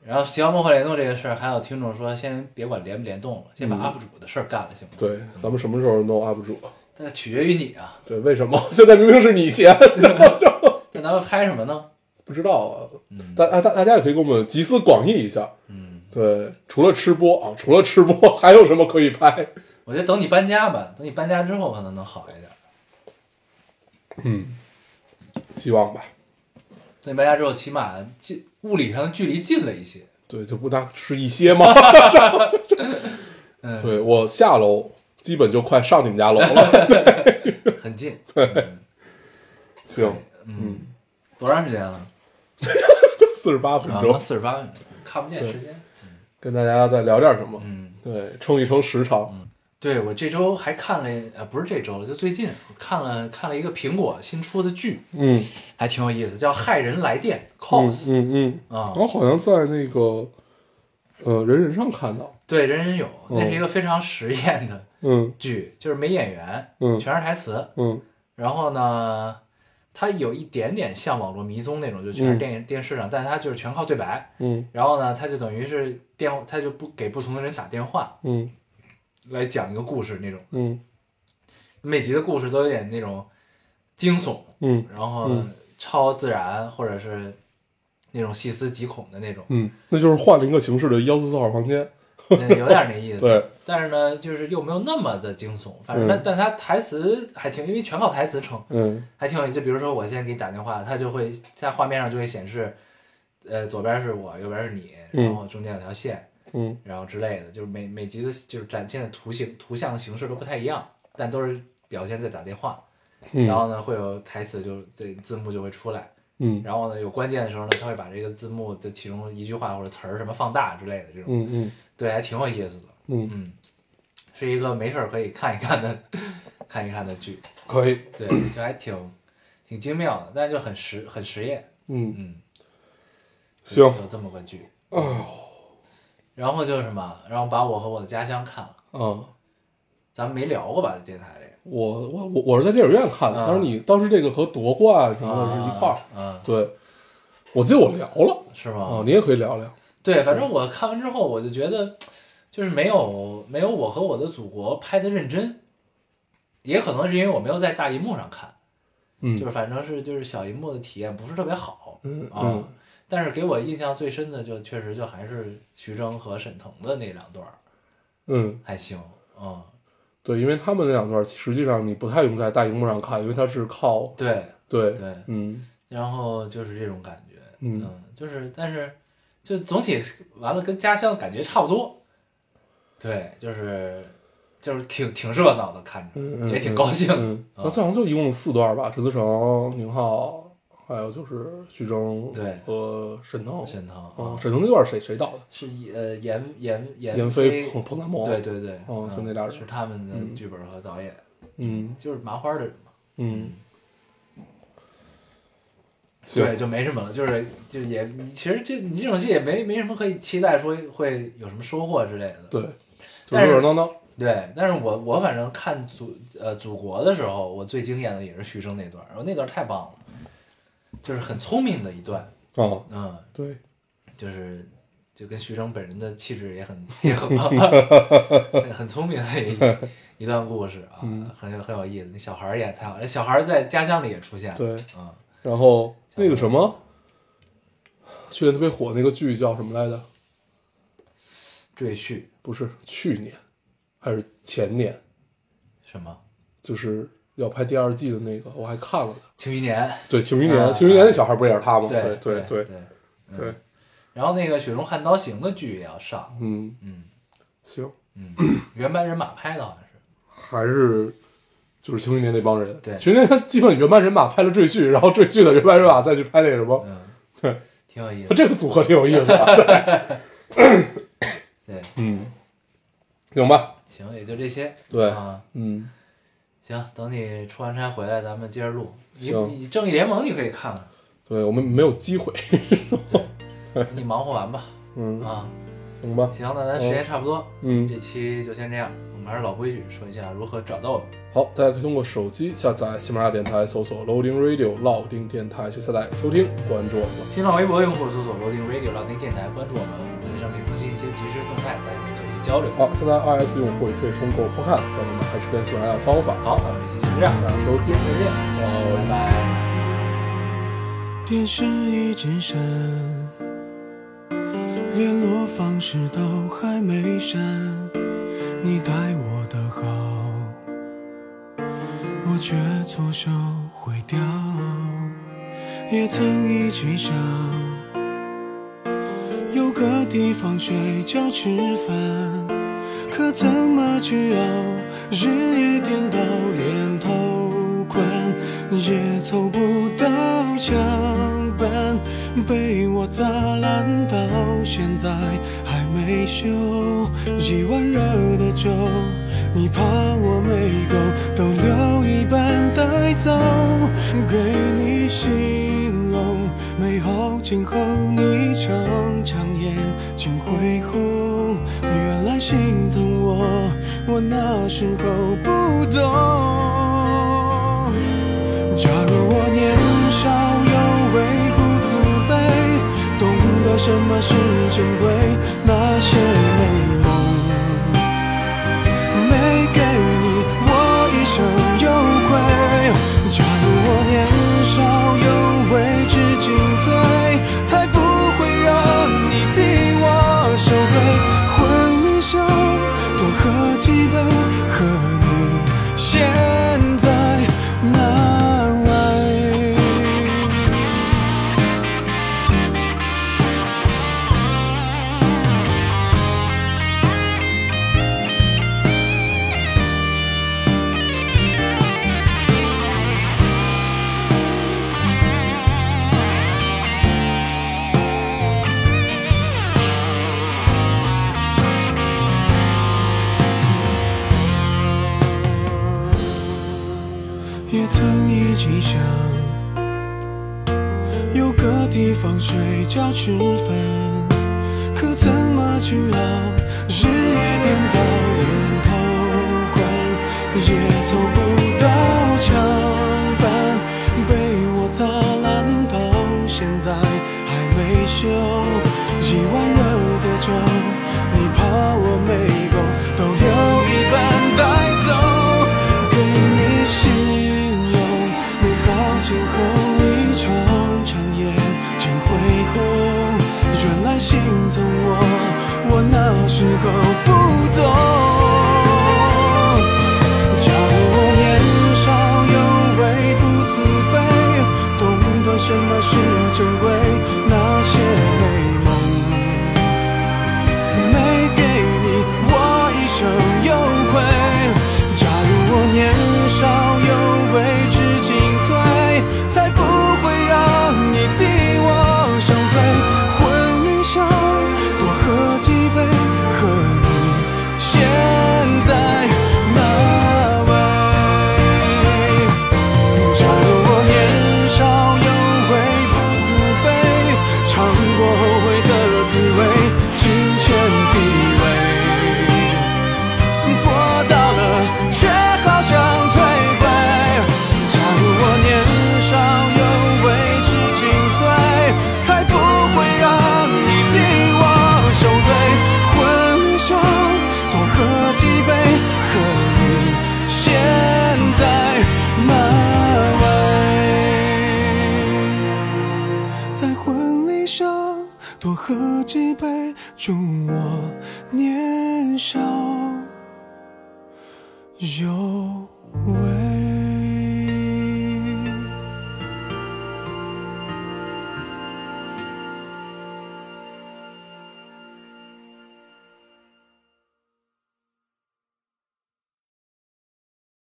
然后提到梦幻联动这个事儿，还有听众说，先别管联不联动了，先把嗯 UP 主的事儿干了，行吗？对，咱们什么时候弄 UP 主啊？这取决于你啊。对，为什么 (laughs) 现在明明是你先？(laughs) 那咱们拍什么呢？不知道啊，嗯大大大大家也可以给我们集思广益一下。嗯，对，除了吃播啊，除了吃播，还有什么可以拍？我觉得等你搬家吧，等你搬家之后可能能好一点。嗯，希望吧。那你搬家之后，起码近物理上距离近了一些。对，就不大是一些吗？(laughs) 嗯，对我下楼基本就快上你们家楼了。(laughs) (laughs) 很近。对。行，嗯，多长时间了？四十八分啊，钟，四十八分钟，看不见时间。跟大家再聊点什么？嗯，对，撑一撑时长。对我这周还看了，呃，不是这周了，就最近看了看了一个苹果新出的剧，嗯。还挺有意思，叫《骇人来电嗯 Cos》嗯嗯，啊，我好像在那个呃人人上看到。对，人人有，哦那是一个非常实验的嗯。剧，就是没演员，嗯。全是台词，嗯。然后呢，它有一点点像网络迷踪那种，就全是嗯。电影、电视上，但是它就是全靠对白，嗯。然后呢，它就等于是电，它就不给不同的人打电话嗯。来讲一个故事那种。嗯。每集的故事都有点那种，惊悚，嗯。然后嗯。超自然或者是那种细思极恐的那种，嗯，那就是换了一个形式的幺四四号房间。(laughs) 嗯有点那意思。(laughs) 对，但是呢，就是又没有那么的惊悚，反正但、嗯但他台词还挺，因为全靠台词撑，嗯还挺有意思。就比如说我现在给你打电话，他就会在画面上就会显示，呃，左边是我，右边是你，嗯然后中间有条线，嗯然后之类的，就是每每集的就是展现的图形图像的形式都不太一样，但都是表现在打电话。嗯，然后呢，会有台词就这字幕就会出来，嗯然后呢，有关键的时候呢，他会把这个字幕的其中一句话或者词儿什么放大之类的这种，嗯嗯对，还挺有意思的。嗯，嗯，是一个没事儿可以看一看的 (laughs) 看一看的剧，可以。对，就还挺挺精妙的，但是就很实很实验。嗯，嗯，行。有这么个剧。哦，然后就是什么，然后把我和我的家乡看了，嗯，咱们没聊过吧？电台这个我我我我是在电影院看的，啊但是你当时这个和夺冠什么的是一块儿。嗯，对，我记得我聊了是吗？哦，你也可以聊聊。对，反正我看完之后，我就觉得，就是没有没有我和我的祖国拍的认真，也可能是因为我没有在大银幕上看，嗯，就是反正是就是小银幕的体验不是特别好嗯啊。嗯但是给我印象最深的就确实就还是徐峥和沈腾的那两段儿嗯，还行，嗯，对，因为他们那两段实际上你不太用在大荧幕上看，因为它是靠对对，对，嗯。然后就是这种感觉，嗯就是但是就总体完了跟家乡感觉差不多，对，就是就是挺挺热闹的，看着、也挺高兴，那最好像就一共四段吧，陈思诚、宁浩，还有就是徐峥对和沈腾。沈腾嗯，啊，沈腾那段谁谁导的？是呃严严严闫飞飞、彭彭大魔。对，对对，哦嗯就那俩人是他们的嗯剧本和导演，嗯就是麻花的人嘛。嗯，对，就没什么了，就是就也，其实这你这种戏也没没什么可以期待说会有什么收获之类的。对，就但是热热闹闹。对，但是我我反正看祖呃祖国的时候，我最惊艳的也是徐峥那段，然后那段太棒了，就是很聪明的一段，哦，嗯，对，就是就跟徐峥本人的气质也很贴合，很聪明的一一段故事啊，嗯。很有很有意思。那小孩儿演得太好，那小孩儿在家乡里也出现了，对。嗯，然后那个什么，去年特别火那个剧叫什么来着？赘婿不是去年，还是前年？什么？就是要拍第二季的那个，我还看了呢。庆余年，对，庆余年，啊庆余年那小孩不也是他吗？对对对对然后那个《雪中悍刀行》的剧也要上，嗯，嗯。行，嗯，原班人马拍的好像是，还是就是庆余年那帮人。对。庆余年基本原班人马拍了赘婿，然后赘婿的原班人马再去拍那个什么，嗯，对，挺有意思，(laughs) 这个组合挺有意思的。(laughs) 对，嗯，行吧，行，也就这些，对啊，嗯，行，等你出完差回来，咱们接着录。你你正义联盟你可以看看，对我们没有机会。你忙活完吧，(laughs) 嗯，啊，行吧，行，那咱时间差不多，嗯，这期就先这样。我们还是老规矩，说一下如何找到我们。好，大家可以通过手机下载喜马拉雅电台，搜索 Loading Radio 老丁电台去下载收听，关注我们。新浪微博用户搜索 Loading Radio 老丁电台，关注我们，我们在上面更新一些即时动态，交流。好，现在 iOS 用户也可以通过 Podcast 找到我们还是跟喜马拉雅的方法。好，那我们这期就这样，大家收听再见，拜拜。电视一直闪，联络方式都还没删。你待我的好，我却错手毁掉。也曾一起想，地方睡觉吃饭，可怎么去熬？日夜颠倒，连头款也凑不到墙板，被我砸烂到现在还没修。一碗热的粥，你怕我没够，都留一半带走，给你形容美好今后，你常常眼睛会红，原来心疼我，我那时候不懂。假如我年少有为不自卑，懂得什么是珍贵，那些